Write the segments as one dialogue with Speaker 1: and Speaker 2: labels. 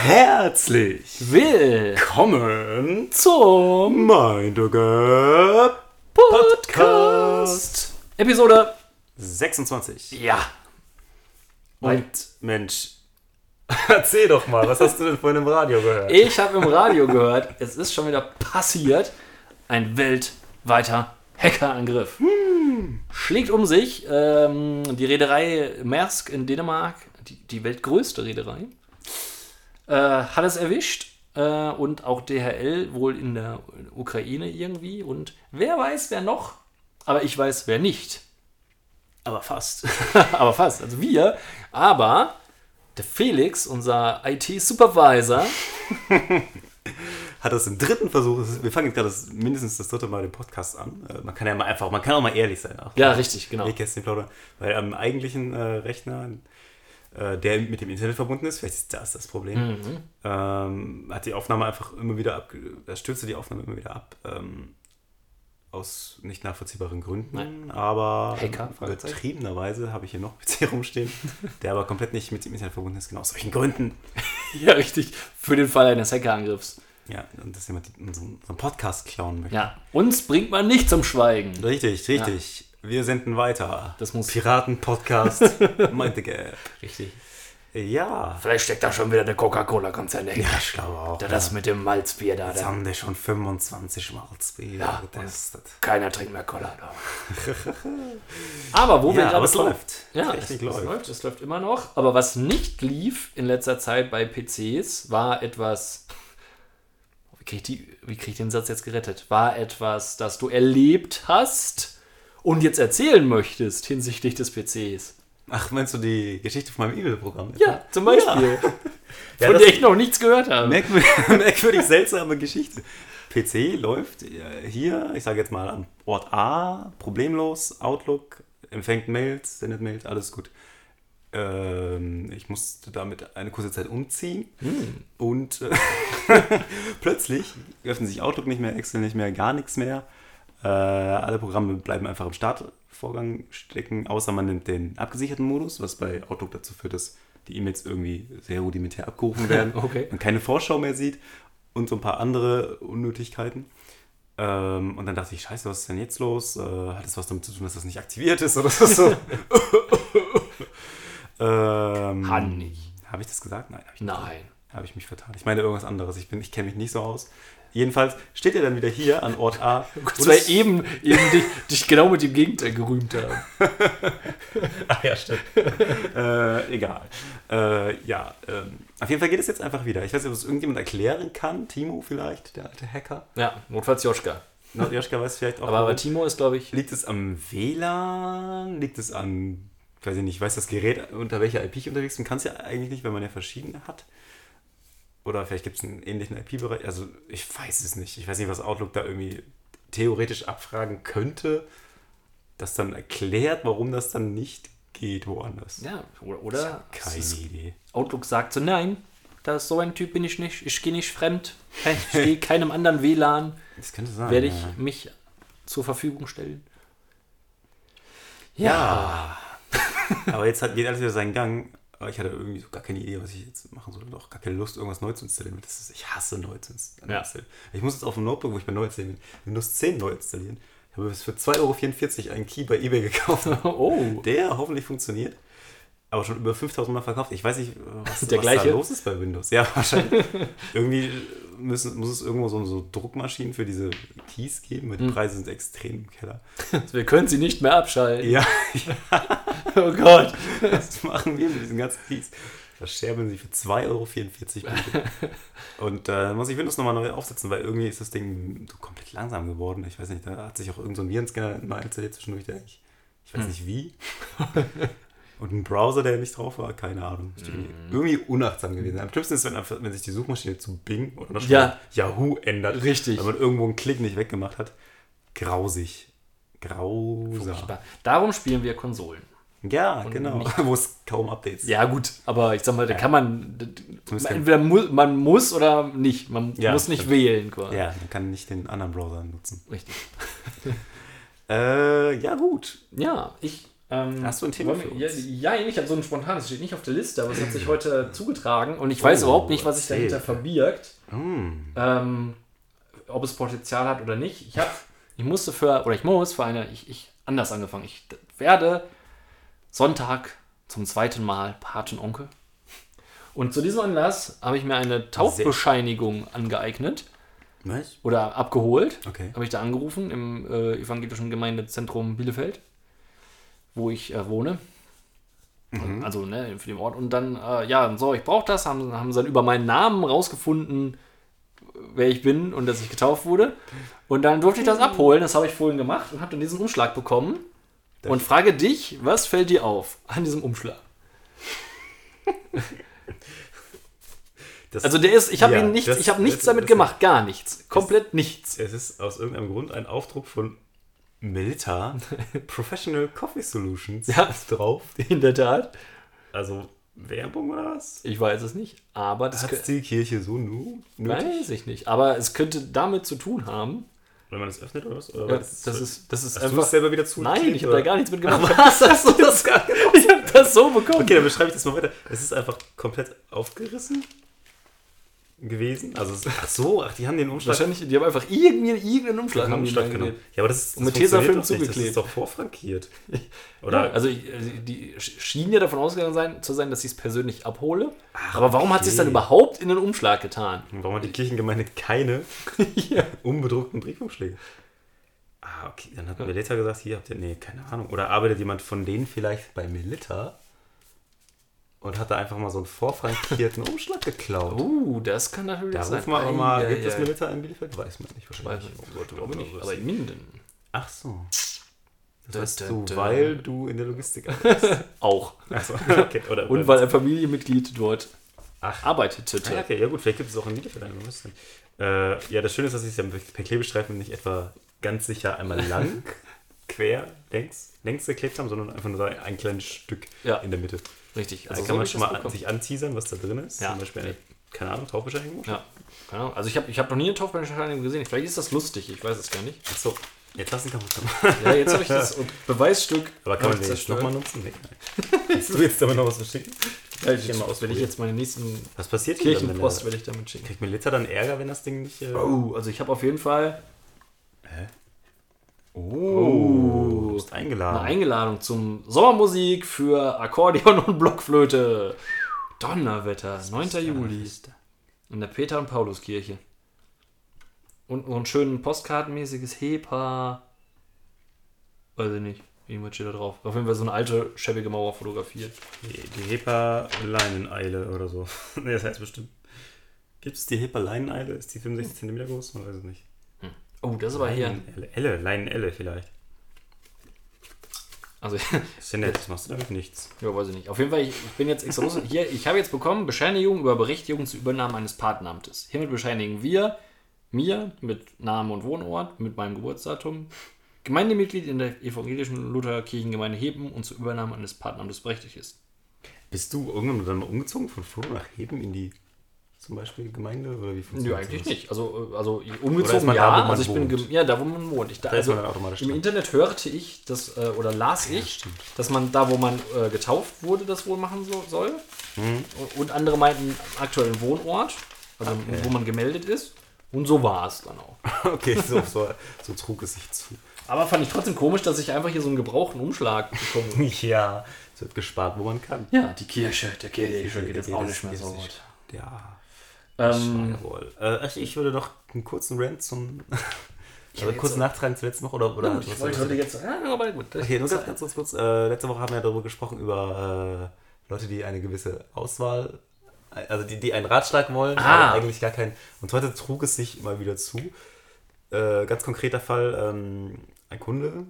Speaker 1: Herzlich
Speaker 2: Willkommen
Speaker 1: zum Mindogger Podcast
Speaker 2: Episode
Speaker 1: 26.
Speaker 2: Ja.
Speaker 1: Und Mensch, erzähl doch mal, was hast du denn vorhin im Radio gehört?
Speaker 2: Ich habe im Radio gehört, es ist schon wieder passiert. Ein weltweiter Hackerangriff. Schlägt um sich ähm, die Reederei Maersk in Dänemark, die, die weltgrößte Reederei, äh, hat es erwischt. Äh, und auch DHL wohl in der Ukraine irgendwie. Und wer weiß, wer noch. Aber ich weiß, wer nicht.
Speaker 1: Aber fast.
Speaker 2: aber fast. Also wir. Aber der Felix, unser IT-Supervisor,
Speaker 1: Hat das im dritten Versuch, wir fangen jetzt gerade das, mindestens das dritte Mal den Podcast an. Äh, Man kann ja mal einfach, man kann auch mal ehrlich sein. Auch.
Speaker 2: ja, richtig, genau.
Speaker 1: Weil am eigentlichen äh, Rechner, der mit dem Internet verbunden ist, vielleicht ist das das Problem,
Speaker 2: Mhm.
Speaker 1: ähm, hat die Aufnahme einfach immer wieder ab, er stürzte die Aufnahme immer wieder ab. Ähm, aus nicht nachvollziehbaren Gründen,
Speaker 2: Nein.
Speaker 1: aber
Speaker 2: Hacker,
Speaker 1: übertriebenerweise habe ich hier noch PC rumstehen, der aber komplett nicht mit dem Internet verbunden ist, genau aus solchen Gründen.
Speaker 2: Ja, richtig. Für den Fall eines Hackerangriffs.
Speaker 1: Ja, und dass jemand unseren, unseren Podcast klauen möchte.
Speaker 2: Ja, uns bringt man nicht zum Schweigen.
Speaker 1: Richtig, richtig. Wir senden weiter.
Speaker 2: Das muss-
Speaker 1: Piraten-Podcast, meinte Gap.
Speaker 2: Richtig.
Speaker 1: Ja.
Speaker 2: Vielleicht steckt da schon wieder der Coca-Cola-Konzern dahinter.
Speaker 1: Ja, ich glaube auch.
Speaker 2: Da das mit dem Malzbier da.
Speaker 1: Jetzt haben die schon 25 Malzbier
Speaker 2: Ja,
Speaker 1: getestet.
Speaker 2: keiner trinkt mehr Cola. Da. aber wo wir
Speaker 1: Ja,
Speaker 2: gerade
Speaker 1: aber es läuft.
Speaker 2: Ja, es, es
Speaker 1: läuft.
Speaker 2: läuft. Es läuft immer noch. Aber was nicht lief in letzter Zeit bei PCs, war etwas. Wie kriege ich, die- wie krieg ich den Satz jetzt gerettet? War etwas, das du erlebt hast und jetzt erzählen möchtest hinsichtlich des PCs.
Speaker 1: Ach, meinst du die Geschichte von meinem E-Mail-Programm?
Speaker 2: Ja, zum Beispiel.
Speaker 1: Ja,
Speaker 2: von
Speaker 1: das-
Speaker 2: der ich noch nichts gehört habe.
Speaker 1: Merkwürdig, merkwürdig seltsame Geschichte. PC läuft äh, hier, ich sage jetzt mal am Ort A, problemlos, Outlook, empfängt Mails, sendet Mails, alles gut. Ähm, ich musste damit eine kurze Zeit umziehen und äh, plötzlich öffnet sich Outlook nicht mehr, Excel nicht mehr, gar nichts mehr. Äh, alle Programme bleiben einfach im Startvorgang stecken, außer man nimmt den abgesicherten Modus, was bei Outlook dazu führt, dass die E-Mails irgendwie sehr rudimentär abgerufen werden
Speaker 2: Okay.
Speaker 1: man keine Vorschau mehr sieht und so ein paar andere Unnötigkeiten. Ähm, und dann dachte ich, scheiße, was ist denn jetzt los? Äh, hat es was damit zu tun, dass das nicht aktiviert ist oder so? ähm,
Speaker 2: Kann nicht.
Speaker 1: Habe ich das gesagt? Nein, habe ich nicht.
Speaker 2: Nein.
Speaker 1: Habe ich mich vertan. Ich meine irgendwas anderes. Ich, bin- ich kenne mich nicht so aus. Jedenfalls steht er dann wieder hier an Ort A. Und
Speaker 2: war
Speaker 1: es-
Speaker 2: eben, eben dich, dich genau mit dem Gegenteil gerühmt haben.
Speaker 1: Ah ja, stimmt. äh, egal. Äh, ja, ähm, auf jeden Fall geht es jetzt einfach wieder. Ich weiß nicht, ob es irgendjemand erklären kann. Timo vielleicht, der alte Hacker.
Speaker 2: Ja, notfalls Joschka.
Speaker 1: Joschka weiß vielleicht auch.
Speaker 2: Aber bei. Timo ist, glaube ich,
Speaker 1: Liegt es am WLAN? Liegt es an, weiß ich nicht, weiß das Gerät, unter welcher IP ich unterwegs bin? Kann es ja eigentlich nicht, wenn man ja verschiedene hat. Oder vielleicht gibt es einen ähnlichen IP-Bereich. Also ich weiß es nicht. Ich weiß nicht, was Outlook da irgendwie theoretisch abfragen könnte, das dann erklärt, warum das dann nicht geht woanders.
Speaker 2: ja, oder, oder
Speaker 1: Keine
Speaker 2: ist-
Speaker 1: Idee.
Speaker 2: Outlook sagt so, nein, das, so ein Typ bin ich nicht, ich gehe nicht fremd, ich gehe keinem anderen WLAN,
Speaker 1: Das könnte sein.
Speaker 2: werde
Speaker 1: ja.
Speaker 2: ich mich zur Verfügung stellen.
Speaker 1: Ja. Aber jetzt hat, geht alles wieder seinen Gang. Aber ich hatte irgendwie so gar keine Idee, was ich jetzt machen soll. Doch gar keine Lust, irgendwas neu zu installieren. Das ist, ich hasse neu zu installieren. Ich muss jetzt auf dem Notebook, wo ich bei neu installieren bin, Windows 10 neu installieren. Ich habe für 2,44 Euro einen Key bei eBay gekauft.
Speaker 2: Oh,
Speaker 1: Der hoffentlich funktioniert. Aber schon über 5000 Mal verkauft. Ich weiß nicht, was,
Speaker 2: Der
Speaker 1: was
Speaker 2: gleiche?
Speaker 1: da los ist bei Windows. Ja, wahrscheinlich. Irgendwie müssen, muss es irgendwo so, so Druckmaschinen für diese Keys geben. weil Die Preise sind extrem im Keller.
Speaker 2: wir können sie nicht mehr abschalten.
Speaker 1: Ja,
Speaker 2: Oh Gott.
Speaker 1: Was machen wir mit diesen ganzen Keys? Verscherbeln sie für 2,44 Euro. Und äh, muss ich Windows nochmal neu aufsetzen, weil irgendwie ist das Ding so komplett langsam geworden. Ich weiß nicht, da hat sich auch irgendein so ein Virenscanner mal installiert zwischendurch, der ich, ich weiß nicht wie. Und ein Browser, der nicht drauf war, keine Ahnung. Ist irgendwie, unachtsam gewesen. Am schlimmsten ist, wenn, wenn sich die Suchmaschine zu Bing oder noch
Speaker 2: Ja.
Speaker 1: Yahoo ändert.
Speaker 2: Richtig.
Speaker 1: Weil man irgendwo einen Klick nicht weggemacht hat. Grausig. Grausam.
Speaker 2: Furchtbar. Darum spielen wir Konsolen.
Speaker 1: Ja, genau.
Speaker 2: nicht-
Speaker 1: Wo es kaum Updates
Speaker 2: Ja, gut, aber ich sag mal, da kann man. d- d-
Speaker 1: Zumindest kein-
Speaker 2: Entweder mu man muss oder nicht. Man
Speaker 1: Ja,
Speaker 2: muss nicht wählen, quasi.
Speaker 1: Ja, man kann nicht den anderen Browser nutzen.
Speaker 2: Richtig.
Speaker 1: Äh, ja, gut.
Speaker 2: Ja, ich Ähm,
Speaker 1: Hast du ein Thema für uns?
Speaker 2: Ja, ja, ich habe so ein spontanes, steht nicht auf der Liste, aber es hat sich heute zugetragen und ich weiß
Speaker 1: Oh,
Speaker 2: überhaupt nicht, was sich dahinter verbirgt.
Speaker 1: Hm.
Speaker 2: ähm, ob es Potenzial hat oder nicht. Ich habe, ich musste für, oder ich muss für eine, ich, ich anders angefangen. Ich werde Sonntag zum zweiten Mal Patenonkel. Und zu diesem Anlass habe ich mir eine Taufbescheinigung angeeignet
Speaker 1: Was?
Speaker 2: oder abgeholt.
Speaker 1: Okay.
Speaker 2: Habe ich da angerufen im äh, evangelischen Gemeindezentrum Bielefeld, wo ich äh, wohne. Also ne, für den Ort. Und dann, äh, ja, so, ich brauche das. Haben, haben sie dann über meinen Namen rausgefunden, wer ich bin und dass ich getauft wurde. Und dann durfte ich das abholen. Das habe ich vorhin gemacht und habe dann diesen Umschlag bekommen. Und frage dich, was fällt dir auf an diesem Umschlag?
Speaker 1: Das,
Speaker 2: Also der ist, ich habe
Speaker 1: Ja,
Speaker 2: ihn nichts,
Speaker 1: das-
Speaker 2: ich habe nichts
Speaker 1: das-
Speaker 2: damit
Speaker 1: das-
Speaker 2: gemacht, gar nichts, komplett nichts.
Speaker 1: es ist aus irgendeinem Grund ein Aufdruck von Milta Professional Coffee Solutions
Speaker 2: Ja.
Speaker 1: drauf.
Speaker 2: In der Tat.
Speaker 1: Also Werbung oder was?
Speaker 2: Ich weiß es nicht, aber das
Speaker 1: Hat die Kirche so nu nötig?
Speaker 2: weiß ich nicht. Aber es könnte damit zu tun haben.
Speaker 1: Wenn man es öffnet oder was? Oder
Speaker 2: Ja,
Speaker 1: was-
Speaker 2: das ist, das ist
Speaker 1: Hast du
Speaker 2: einfach.
Speaker 1: es selber wieder zu?
Speaker 2: Nein, ich habe da gar nichts mit gemacht.
Speaker 1: Was hast du das gar
Speaker 2: Ich habe das so bekommen.
Speaker 1: Okay, dann beschreibe ich das mal weiter. Es ist einfach komplett aufgerissen gewesen. Also, ach so, ach, die haben den Umschlag,
Speaker 2: Wahrscheinlich, die haben einfach irgendwie irgendeinen Umschlag
Speaker 1: haben Umschlag genommen. Ja, aber das, ist- das
Speaker 2: mit Tesafilm
Speaker 1: doch nicht. Das
Speaker 2: zugeklebt.
Speaker 1: ist doch vorfrankiert.
Speaker 2: Ja,
Speaker 1: Oder?
Speaker 2: also ich- also die schienen ja davon ausgegangen sein, zu sein, dass ich es persönlich abhole. aber warum hat sie es dann
Speaker 1: okay.
Speaker 2: überhaupt in den Umschlag getan?
Speaker 1: Warum hat die Kirchengemeinde keine
Speaker 2: ja.
Speaker 1: unbedruckten Briefumschläge? Ah, okay. Dann hat Melita gesagt, hier habt ihr, nee, keine Ahnung. Oder arbeitet jemand von denen vielleicht bei Melita und hat da einfach mal so einen vorfrankierten Umschlag geklaut?
Speaker 2: Uh, das kann natürlich
Speaker 1: Da
Speaker 2: sein.
Speaker 1: rufen wir aber mal,
Speaker 2: Ei,
Speaker 1: gibt es
Speaker 2: ei.
Speaker 1: Milita in Bielefeld? Weiß man nicht
Speaker 2: Weiß
Speaker 1: wahrscheinlich.
Speaker 2: ich
Speaker 1: Oh Gott,
Speaker 2: glaube
Speaker 1: oh
Speaker 2: nicht, aber in Minden
Speaker 1: Ach so. Das
Speaker 2: Da, da,
Speaker 1: du,
Speaker 2: da.
Speaker 1: weil du in der Logistik arbeitest.
Speaker 2: auch.
Speaker 1: Achso, okay. Oder,
Speaker 2: Und weil ein Familienmitglied dort
Speaker 1: Ach,
Speaker 2: arbeitete.
Speaker 1: ah, ja, okay, ja gut, vielleicht gibt es auch in Bielefeld einen. Äh, ja, das Schöne ist, dass ich es ja per Klebestreifen nicht etwa ganz sicher einmal lang, quer, längs, längs geklebt haben, sondern einfach nur so ein kleines Stück
Speaker 2: Ja.
Speaker 1: in der Mitte.
Speaker 2: Richtig.
Speaker 1: Da
Speaker 2: Also
Speaker 1: kann
Speaker 2: so
Speaker 1: man
Speaker 2: ich
Speaker 1: schon
Speaker 2: das
Speaker 1: mal an,
Speaker 2: bekommen.
Speaker 1: sich anteasern, was da drin ist.
Speaker 2: Ja.
Speaker 1: Zum Beispiel eine, keine Ahnung, Tauchbescheinigung.
Speaker 2: Ja, keine Ahnung. Also ich habe ich hab noch nie eine Taufbescheinigung gesehen. Vielleicht ist das lustig, ich weiß es gar nicht.
Speaker 1: Achso, jetzt lass ihn kaputt gemacht.
Speaker 2: Ja, jetzt habe ich das Beweisstück
Speaker 1: Aber kann man den jetzt nochmal nutzen? Nee, nein. Willst du jetzt damit noch was verschicken?
Speaker 2: Ja,
Speaker 1: Geh mal
Speaker 2: ich, wenn ich jetzt meine nächsten
Speaker 1: Was passiert
Speaker 2: Kirchenpost
Speaker 1: er-
Speaker 2: werde ich damit schicken.
Speaker 1: Kriegt Melita dann Ärger, wenn das Ding nicht... Äh,
Speaker 2: Oh, also ich habe auf jeden Fall
Speaker 1: Oh, du bist eingeladen.
Speaker 2: eine Einladung zum Sommermusik für Akkordeon und Blockflöte. Donnerwetter, 9. Juli. In der Peter- und Pauluskirche. Und so ein schön postkartenmäßiges Hepa. Weiß ich nicht. Irgendwas steht da drauf. Auf jeden Fall so eine alte, schäbige Mauer fotografiert.
Speaker 1: Die, die Hepa-Leineneile oder so. nee, das heißt bestimmt. Gibt es die Hepa-Leineneile? Ist die 65 cm groß? Man weiß es nicht.
Speaker 2: Oh, das ist aber hier.
Speaker 1: Elle, Leinenelle vielleicht.
Speaker 2: Also,
Speaker 1: Ist ja nett, das machst du damit nichts.
Speaker 2: ja, weiß ich nicht. Auf jeden Fall, ich, ich bin jetzt extra los. Hier, ich habe jetzt bekommen Bescheinigung über Berechtigung zur Übernahme eines Patenamtes. Hiermit bescheinigen wir mir mit Namen und Wohnort, mit meinem Geburtsdatum, Gemeindemitglied in der evangelischen Lutherkirchengemeinde Heben und zur Übernahme eines Patenamtes berechtigt ist.
Speaker 1: Bist du irgendwann dann umgezogen von Floh nach Heben in die zum Beispiel Gemeinde? Oder wie
Speaker 2: Nö,
Speaker 1: funktioniert
Speaker 2: eigentlich
Speaker 1: sowas?
Speaker 2: nicht. Also, äh, also umgezogen
Speaker 1: da,
Speaker 2: ja,
Speaker 1: man
Speaker 2: also ich bin
Speaker 1: wohnt?
Speaker 2: gem- ja da wo man wohnt. Ich, da,
Speaker 1: Da
Speaker 2: also,
Speaker 1: man automatisch
Speaker 2: Im
Speaker 1: dran.
Speaker 2: Internet hörte ich das äh, oder las ich,
Speaker 1: stimmt.
Speaker 2: dass man da, wo man äh, getauft wurde, das wohl machen so, soll.
Speaker 1: Mhm.
Speaker 2: Und andere meinten aktuellen Wohnort, also
Speaker 1: Okay.
Speaker 2: wo man gemeldet ist. Und so war es dann auch.
Speaker 1: Okay, so, so, so trug es sich zu.
Speaker 2: Aber fand ich trotzdem komisch, dass ich einfach hier so einen gebrauchten Umschlag bekomme.
Speaker 1: Ja, es wird gespart, wo man kann.
Speaker 2: ja, die Kirche, der Kirche geht jetzt
Speaker 1: geht
Speaker 2: auch
Speaker 1: es-
Speaker 2: nicht mehr so gut.
Speaker 1: Ja,
Speaker 2: Ähm,
Speaker 1: jawohl. Äh, ich- würde noch einen kurzen Rant zum. Also kurz nachtragen zur letzten Woche oder, oder
Speaker 2: gut, ich wollte heute jetzt. Ah, aber gut.
Speaker 1: Okay, nur ganz, ganz kurz. kurz. Äh, letzte Woche haben wir darüber gesprochen, über äh, Leute, die eine gewisse Auswahl, also die, die einen Ratschlag wollen,
Speaker 2: Ah.
Speaker 1: aber eigentlich gar keinen. Und heute trug es sich mal wieder zu. Äh, ganz konkreter Fall, ähm, ein Kunde.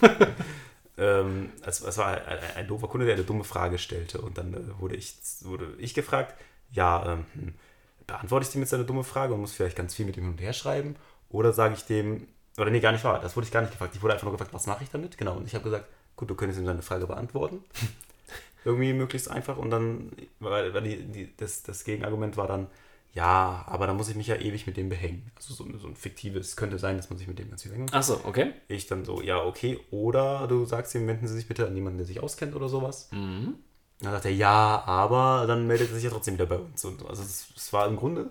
Speaker 1: ähm, es, es war ein, ein, ein doofer Kunde, der eine dumme Frage stellte. Und dann äh, wurde, ich, wurde ich gefragt, ja, ähm, hm, beantworte ich dem jetzt eine dumme Frage und muss vielleicht ganz viel mit ihm hin und her schreiben? Oder sage ich dem, oder nee, gar nicht wahr, das wurde ich gar nicht gefragt. Ich wurde einfach nur gefragt, was mache ich damit? Genau, und ich habe gesagt, gut, du könntest ihm seine Frage beantworten. Irgendwie möglichst einfach. Und dann, weil, weil die, die, das, das Gegenargument war dann, ja, aber da muss ich mich ja ewig mit dem behängen. Also so, so ein fiktives, könnte sein, dass man sich mit dem ganz viel behängt.
Speaker 2: Achso, okay.
Speaker 1: Ich dann so, ja, okay. Oder du sagst ihm, wenden Sie sich bitte an jemanden, der sich auskennt oder sowas.
Speaker 2: Mhm.
Speaker 1: Dann sagt er, ja, aber dann meldet er sich ja trotzdem wieder bei uns. Und also es, war im Grunde,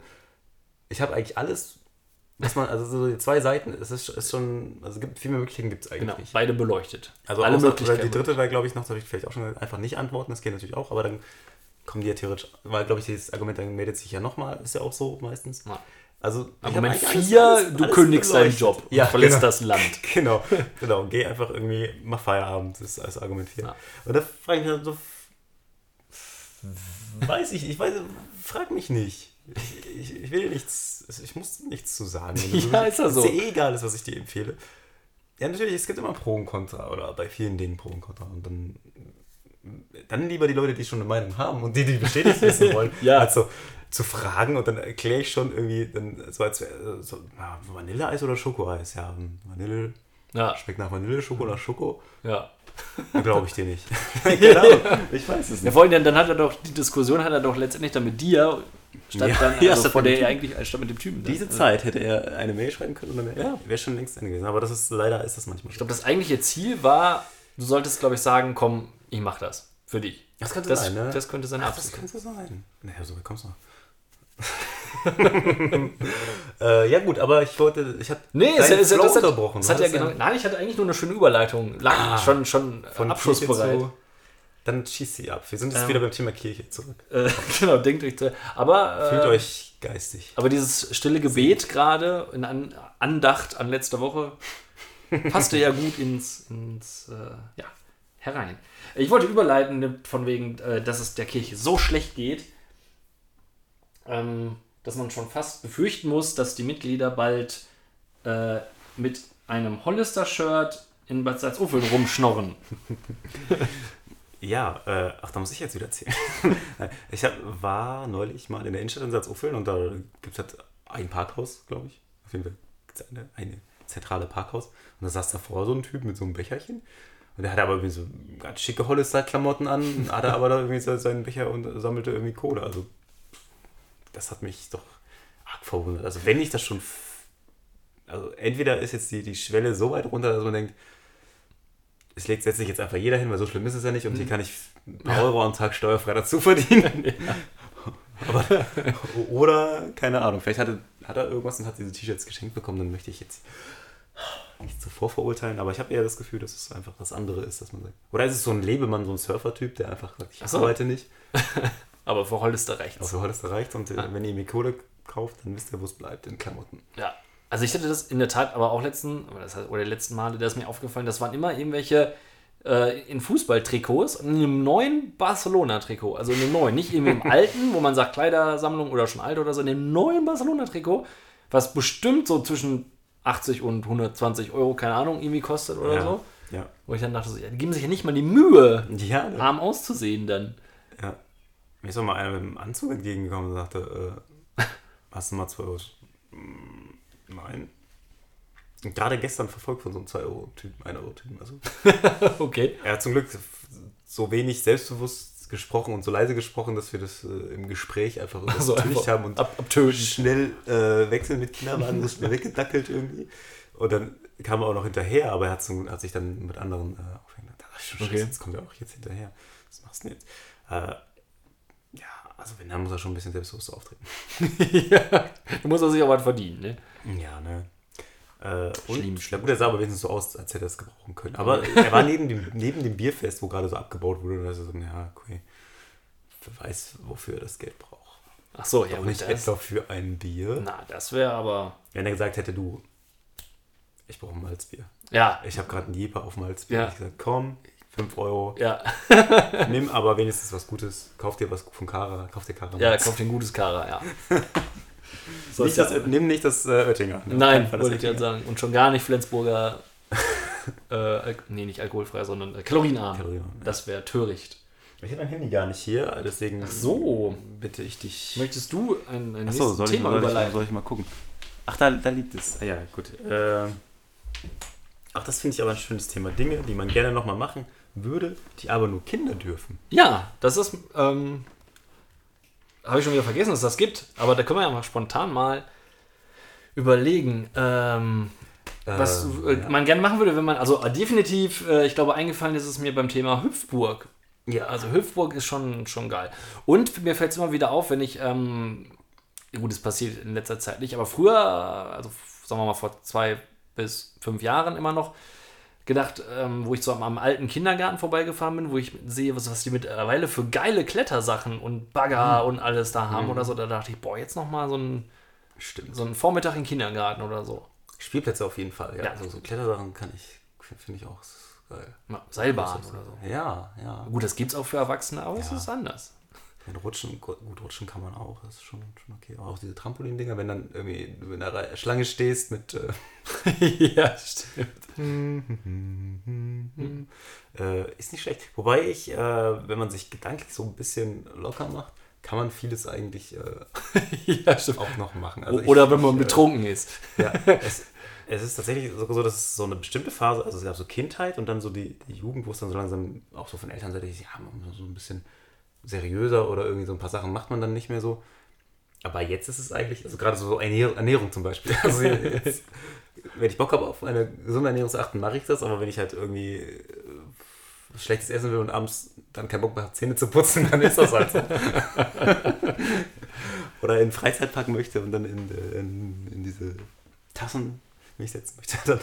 Speaker 1: ich habe eigentlich alles, was man, also so die zwei Seiten, es ist, ist schon, also es gibt viel mehr Möglichkeiten gibt es eigentlich
Speaker 2: Genau,
Speaker 1: nicht.
Speaker 2: beide beleuchtet.
Speaker 1: Also
Speaker 2: alle
Speaker 1: außer, oder
Speaker 2: Möglichkeiten.
Speaker 1: die dritte war, glaube ich, noch, ich vielleicht auch schon einfach nicht antworten, das geht natürlich auch, aber dann kommen die ja theoretisch, weil, glaube ich, dieses Argument, dann meldet sich ja nochmal, ist ja auch so meistens.
Speaker 2: Ja.
Speaker 1: Also,
Speaker 2: Argument
Speaker 1: hab eigentlich
Speaker 2: 4,
Speaker 1: alles- alles-
Speaker 2: du
Speaker 1: alles
Speaker 2: kündigst deinen. Job
Speaker 1: Ja,
Speaker 2: und verlässt
Speaker 1: genau.
Speaker 2: das Land.
Speaker 1: Genau, genau. Geh einfach irgendwie, mach Feierabend, das ist als Argument 4.
Speaker 2: Ja.
Speaker 1: Und da frage ich mich dann so, weiß ich, ich weiß, frag mich nicht. Ich, ich, ich will nichts, ich muss nichts zu sagen.
Speaker 2: Ja, ist ja so.
Speaker 1: Ist eh egal, ist, was ich dir empfehle. Ja, natürlich, es gibt immer Pro und Contra oder bei vielen Dingen Pro und Contra. Und dann, dann lieber die Leute, die schon eine Meinung haben und die, die bestätigt wissen wollen,
Speaker 2: Ja.
Speaker 1: als so zu fragen und dann erkläre ich schon irgendwie, dann so als so, Vanilleeis oder Schokoeis? Ja, Vanille
Speaker 2: Ja,
Speaker 1: schmeckt nach Vanille, Schoko nach Schoko.
Speaker 2: ja.
Speaker 1: Glaube ich dir nicht. Ahnung. Ich weiß es
Speaker 2: Ja, vor allem, dann, dann hat er doch, die Diskussion hat er doch letztendlich dann mit dir, statt
Speaker 1: Ja,
Speaker 2: dann,
Speaker 1: ja,
Speaker 2: also
Speaker 1: statt
Speaker 2: vor
Speaker 1: mit
Speaker 2: der
Speaker 1: dem
Speaker 2: eigentlich, statt mit dem Typen.
Speaker 1: Diese
Speaker 2: Also,
Speaker 1: Zeit hätte er eine Mail schreiben können und dann wäre wär schon längst Ende gewesen. Aber das ist leider ist das manchmal
Speaker 2: Ich glaube, das eigentliche Ziel war, du solltest, glaube ich, sagen, komm, ich mach das. Für dich.
Speaker 1: Das könnte
Speaker 2: Das,
Speaker 1: sein, ne?
Speaker 2: das könnte seine
Speaker 1: Ach, das
Speaker 2: sein.
Speaker 1: könnte sein. Naja, so weit kommst du noch. Äh, ja gut, aber ich wollte, ich habe
Speaker 2: Nee, es, es,
Speaker 1: Flow
Speaker 2: das hat,
Speaker 1: unterbrochen.
Speaker 2: das
Speaker 1: Du
Speaker 2: hat ja genau, nein, ich hatte eigentlich nur eine schöne Überleitung. Lang,
Speaker 1: Ah.
Speaker 2: schon schon
Speaker 1: von
Speaker 2: abschlussbereit.
Speaker 1: Zu- Dann schießt sie ab. Wir sind jetzt
Speaker 2: Ähm.
Speaker 1: wieder beim Thema Kirche zurück.
Speaker 2: Äh, genau, denkt euch. zu- Aber,
Speaker 1: Fühlt
Speaker 2: äh,
Speaker 1: euch geistig.
Speaker 2: aber dieses stille Gebet gerade in An Andacht an letzte Woche passte ja gut ins, ins äh, ja, herein. Ich wollte überleiten von wegen, äh, dass es der Kirche so schlecht geht, ähm, dass man schon fast befürchten muss, dass die Mitglieder bald äh, mit einem Hollister-Shirt in Bad Salzuflen rumschnorren.
Speaker 1: Ja, äh, ach, da muss ich jetzt wieder erzählen. Ich hab, war neulich mal in der Innenstadt in Salzuflen und da gibt es halt ein Parkhaus, glaube ich. Auf jeden Fall gibt es eine, eine zentrale Parkhaus. Und da saß davor so ein Typ mit so einem Becherchen. Und der hatte aber irgendwie so ganz schicke Hollister-Klamotten an, hatte aber da irgendwie so seinen Becher und sammelte irgendwie Kohle. Also, das hat mich doch arg verwundert. Also, wenn ich das schon. Also, entweder ist jetzt die, die Schwelle so weit runter, dass man denkt, es legt sich jetzt einfach jeder hin, weil so schlimm ist es ja nicht und hier kann ich ein paar Euro am Tag steuerfrei dazu verdienen. Aber, oder, keine Ahnung, vielleicht hatte, hat er irgendwas und hat diese T-Shirts geschenkt bekommen, dann möchte ich jetzt nicht zuvor verurteilen, aber ich habe eher das Gefühl, dass es einfach das andere ist, dass man sagt. Oder ist es so ein Lebemann, so ein Surfer-Typ, der einfach sagt, ich
Speaker 2: so.
Speaker 1: arbeite nicht,
Speaker 2: Aber für Hollister reicht's.
Speaker 1: außer heute ist reicht und äh,
Speaker 2: Ah.
Speaker 1: wenn ihr mir Kohle kauft, dann wisst ihr, wo es bleibt, in Klamotten.
Speaker 2: Ja. Also ich hatte das in der Tat aber auch letzten, oder, das heißt, oder letzten Male, da ist mir aufgefallen, das waren immer irgendwelche äh, in Fußballtrikots, in einem neuen Barcelona-Trikot, also in dem neuen, nicht in dem alten, wo man sagt Kleidersammlung oder schon alt oder so, in dem neuen Barcelona-Trikot, was bestimmt so zwischen 80 und 120 Euro, keine Ahnung, irgendwie kostet oder
Speaker 1: ja.
Speaker 2: so.
Speaker 1: Ja.
Speaker 2: Wo ich dann dachte, so, ja, die geben sich ja nicht mal die Mühe,
Speaker 1: Ja,
Speaker 2: arm auszusehen dann.
Speaker 1: Ja. Mir ist auch mal einer mit dem Anzug entgegengekommen und sagte, äh, hast du mal 2 Euro? Mm, Nein. Und gerade gestern verfolgt von so einem 2-Euro-Typen, 1-Euro-Typen. Also,
Speaker 2: Okay.
Speaker 1: er hat zum Glück so wenig selbstbewusst gesprochen und so leise gesprochen, dass wir das äh, im Gespräch einfach
Speaker 2: Also einfach
Speaker 1: haben und
Speaker 2: ab,
Speaker 1: schnell äh, wechseln mit Kinderwagen, so schnell weggedackelt irgendwie. Und dann kam er auch noch hinterher, aber er hat, so, hat sich dann mit anderen äh, aufgehängt. Da dachte ich schon,
Speaker 2: Okay.
Speaker 1: Jetzt kommt er auch jetzt hinterher. Was machst du denn jetzt? Äh, also wenn, dann muss er schon ein bisschen selbstbewusst auftreten.
Speaker 2: ja, da muss er sich aber was verdienen, ne?
Speaker 1: Ja, ne? Äh, und
Speaker 2: Schlimm,
Speaker 1: na gut, er sah aber wenigstens so aus, als hätte er es gebrauchen können. Aber er war neben dem, neben dem Bierfest, wo gerade so abgebaut wurde. Und da ist er so, ja, okay. Wer weiß, wofür er das Geld braucht.
Speaker 2: Ach so, ja,
Speaker 1: Doch nicht
Speaker 2: das,
Speaker 1: etwa für ein Bier.
Speaker 2: Na, das wäre aber.
Speaker 1: Wenn er gesagt hätte, du, ich brauche ein Malzbier.
Speaker 2: Ja,
Speaker 1: Ich habe gerade einen Jeeper auf Malzbier.
Speaker 2: Ja.
Speaker 1: Ich gesagt, komm, 5 Euro.
Speaker 2: ja,
Speaker 1: Nimm aber wenigstens was Gutes. Kauf dir was von Kara. Kauf dir Kara.
Speaker 2: ja,
Speaker 1: Malz.
Speaker 2: kauft ein gutes Kara, ja. So
Speaker 1: nicht das,
Speaker 2: ja-
Speaker 1: nimm nicht das äh, Oettinger.
Speaker 2: Nein,
Speaker 1: Das
Speaker 2: wollte ich gerade sagen. Und schon gar nicht Flensburger. äh, nee, nicht alkoholfrei, sondern äh, kalorienarm.
Speaker 1: Kalorienarm, ja.
Speaker 2: Das wäre töricht.
Speaker 1: Ich habe mein Handy gar nicht hier, deswegen
Speaker 2: Ach so.
Speaker 1: bitte ich dich.
Speaker 2: Möchtest du ein, ein nächstes
Speaker 1: soll, ich-
Speaker 2: Thema
Speaker 1: soll, ich,
Speaker 2: überleiten?
Speaker 1: soll ich mal gucken? Ach, da, da liegt es. Ah, ja, gut. Äh, ach, das finde ich aber ein schönes Thema. Dinge, die man gerne nochmal machen würde, die aber nur Kinder dürfen.
Speaker 2: Ja, das ist. Ähm, habe ich schon wieder vergessen, dass es das gibt. Aber da können wir ja mal spontan mal überlegen, ähm, was
Speaker 1: Ähm,
Speaker 2: äh,
Speaker 1: ja.
Speaker 2: man gerne machen würde, wenn man, also äh, definitiv, äh, ich glaube, eingefallen ist es mir beim Thema Hüpfburg.
Speaker 1: Ja.
Speaker 2: Also Hüpfburg ist schon, schon geil. Und mir fällt es immer wieder auf, wenn ich, ähm, gut, es passiert in letzter Zeit nicht, aber früher, also sagen wir mal vor zwei bis fünf Jahren immer noch, gedacht, ähm, wo ich so am, am alten Kindergarten vorbeigefahren bin, wo ich sehe, was, was die mittlerweile für geile Klettersachen und Bagger und alles da haben oder so, da dachte ich, boah, jetzt noch mal so ein,
Speaker 1: Stimmt.
Speaker 2: so ein Vormittag im Kindergarten oder so.
Speaker 1: Spielplätze auf jeden Fall, ja.
Speaker 2: Ja.
Speaker 1: Also so Klettersachen kann ich, finde ich auch geil.
Speaker 2: Seilbahn oder so.
Speaker 1: Ja, ja.
Speaker 2: Gut, das gibt's auch für Erwachsene, aber es
Speaker 1: Ja.
Speaker 2: ist anders.
Speaker 1: Und rutschen, gut rutschen kann man auch, das ist schon, schon okay. Auch diese Trampolin-Dinger, wenn dann irgendwie du in der Schlange stehst mit äh,
Speaker 2: ja, stimmt.
Speaker 1: äh, ist nicht schlecht. Wobei ich, äh, wenn man sich gedanklich so ein bisschen locker macht, kann man vieles eigentlich äh,
Speaker 2: ja,
Speaker 1: auch noch machen. Also ich-
Speaker 2: oder wenn man
Speaker 1: ich, äh,
Speaker 2: betrunken ist.
Speaker 1: Ja, es, es ist tatsächlich so, dass es so eine bestimmte Phase, also es gab so Kindheit und dann so die, die Jugend, wo es dann so langsam auch so von Elternseite ja, man muss so ein bisschen seriöser oder irgendwie so ein paar Sachen macht man dann nicht mehr so. Aber jetzt ist es eigentlich, also gerade so Ernähr Ernährung zum Beispiel. Also jetzt, wenn ich Bock habe, auf eine gesunde Ernährung zu achten, mache ich das, aber wenn ich halt irgendwie äh, schlechtes essen will und abends dann keinen Bock mehr habe, Zähne zu putzen, dann ist das halt so. Oder in Freizeit packen möchte und dann in, äh, in, in diese Tassen mich setzen möchte, dann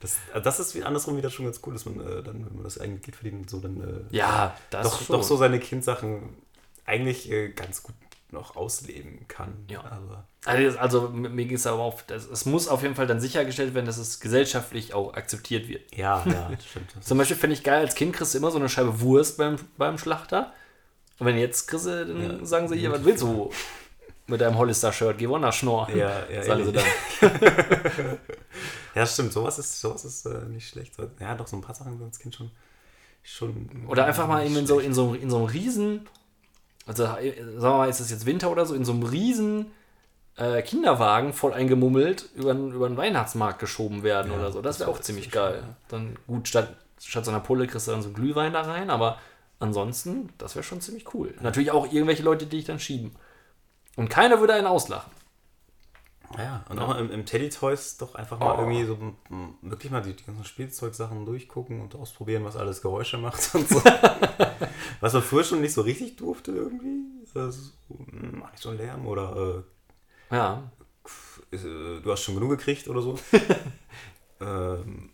Speaker 1: das, also das ist wie andersrum wieder schon ganz cool, dass man äh, dann, wenn man das eigene Geld verdient so, dann äh,
Speaker 2: Ja, das
Speaker 1: doch,
Speaker 2: schon.
Speaker 1: doch so seine Kindsachen eigentlich äh, ganz gut noch ausleben kann.
Speaker 2: Ja.
Speaker 1: Aber,
Speaker 2: Also, also mir ging es aber auch, das, es muss auf jeden Fall dann sichergestellt werden, dass es gesellschaftlich auch akzeptiert wird.
Speaker 1: ja, ja, das stimmt.
Speaker 2: Zum Beispiel fände ich geil, als Kind kriegst du immer so eine Scheibe Wurst beim, beim Schlachter. Und wenn jetzt kriegst du, dann
Speaker 1: Ja.
Speaker 2: sagen sie hier, was willst du mit deinem Hollister-Shirt? Geh woanders Schnorr.
Speaker 1: Ja, ja,
Speaker 2: sagen sie dann.
Speaker 1: ja, stimmt. Sowas ist, sowas ist äh, nicht schlecht. Ja, doch, so ein paar Sachen als Kind schon. schon
Speaker 2: Oder einfach mal eben in so, in, so, in so einem riesen, also äh, sagen wir mal, ist es jetzt Winter oder so, in so einem riesen äh, Kinderwagen voll eingemummelt über, den- über den Weihnachtsmarkt geschoben werden
Speaker 1: Ja,
Speaker 2: oder so. Das wäre auch ziemlich geil.
Speaker 1: schon, ja.
Speaker 2: Dann gut, statt, statt so einer Pulle kriegst du dann so Glühwein da rein, aber ansonsten, das wäre schon ziemlich cool. Natürlich auch irgendwelche Leute, die dich dann schieben. Und keiner würde einen auslachen.
Speaker 1: Ja, und auch mal im, im Teddy Toys doch einfach mal
Speaker 2: Oh.
Speaker 1: irgendwie so wirklich mal die, die ganzen Spielzeugsachen durchgucken und ausprobieren, was alles Geräusche macht und so. was man früher schon nicht so richtig durfte irgendwie. Also, mach nicht so einen Lärm oder
Speaker 2: Ja.
Speaker 1: äh, ist, äh, du hast schon genug gekriegt oder so. ähm,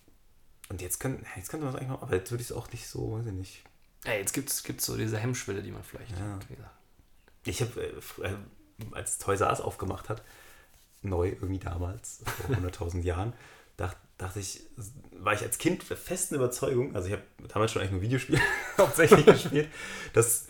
Speaker 1: und jetzt, können, jetzt könnte man es eigentlich mal, aber jetzt würde ich es auch nicht so, weiß ich nicht.
Speaker 2: Ey, jetzt gibt es so diese Hemmschwelle, die man vielleicht
Speaker 1: Ja.
Speaker 2: hat. Wie gesagt.
Speaker 1: Ich habe, äh, äh, als Toys R Us aufgemacht hat, neu irgendwie damals, vor 100.000 Jahren, dacht, dachte ich, war ich als Kind der festen Überzeugung, also ich habe damals schon eigentlich nur Videospiele hauptsächlich gespielt, dass,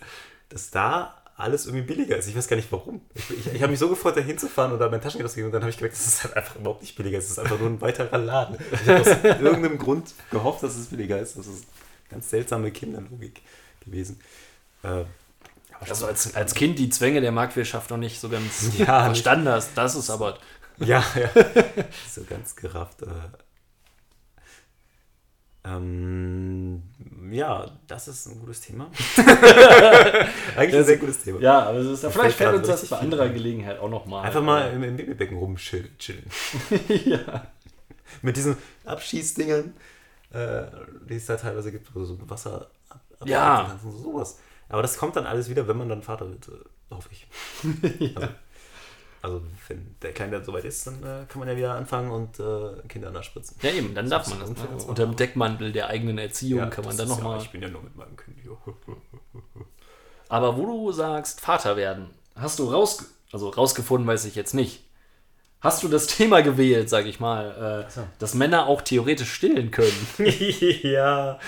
Speaker 1: dass da alles irgendwie billiger ist. Ich weiß gar nicht warum. Ich, ich, ich habe mich so gefreut, da hinzufahren und da mein Taschengeld ausgegeben und dann habe ich gemerkt, das ist halt einfach überhaupt nicht billiger. Es ist einfach nur ein weiterer Laden. Ich habe aus irgendeinem Grund gehofft, dass es billiger ist. Das ist ganz seltsame Kinderlogik gewesen. Äh, aber
Speaker 2: Also als, als Kind die Zwänge der Marktwirtschaft noch nicht so ganz
Speaker 1: Ja,
Speaker 2: verstanden hast, das ist aber.
Speaker 1: Ja, ja. so ganz gerafft. Äh. Ähm, ja, das ist ein gutes Thema. Eigentlich ein sehr gutes Thema.
Speaker 2: Ja, aber es ist,
Speaker 1: fällt
Speaker 2: vielleicht fällt uns das bei anderer. Gelegenheit auch nochmal.
Speaker 1: Einfach mal im, im Babybecken rumchillen. Chillen.
Speaker 2: ja.
Speaker 1: Mit diesen Abschießdingern, äh, die es da teilweise gibt, wo du so Wasser ab, ab
Speaker 2: Ja.
Speaker 1: sowas. Aber das kommt dann alles wieder, wenn man dann Vater wird, äh, hoffe ich. also, also, wenn der Kleine dann soweit ist, dann äh, kann man ja wieder anfangen und äh, Kinder nachspritzen.
Speaker 2: ja, eben, dann darf man das. Ne? Unter dem Deckmantel der eigenen Erziehung kann man dann
Speaker 1: ist ja-
Speaker 2: nochmal.
Speaker 1: Ich bin ja nur mit meinem Kind hier.
Speaker 2: Aber wo du sagst, Vater werden, hast du raus, also rausgefunden, weiß ich jetzt nicht. Hast du das Thema gewählt, sag ich mal, äh,
Speaker 1: so.
Speaker 2: dass Männer auch theoretisch stillen können?
Speaker 1: ja,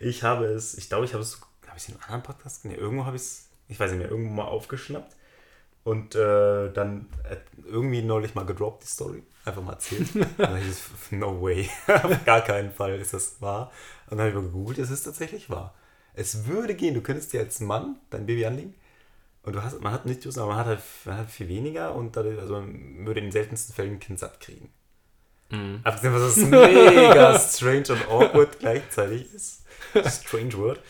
Speaker 1: ich habe es, ich glaube, ich habe es, habe ich es in einem anderen Podcast? Nee, irgendwo habe ich es, ich weiß nicht mehr, irgendwo mal aufgeschnappt und äh, dann irgendwie neulich mal gedroppt, die Story. Einfach mal erzählt. Und dann hieß es, no way, auf gar keinen Fall ist das wahr. Und dann habe ich mal gegoogelt, es ist tatsächlich wahr. Es würde gehen, du könntest dir als Mann dein Baby anlegen und du hast, man hat nicht aber man hat halt, man hat viel weniger und dadurch, also man würde in den seltensten Fällen ein Kind satt kriegen.
Speaker 2: Mhm.
Speaker 1: Abgesehen, was das mega strange und awkward gleichzeitig ist. Strange word.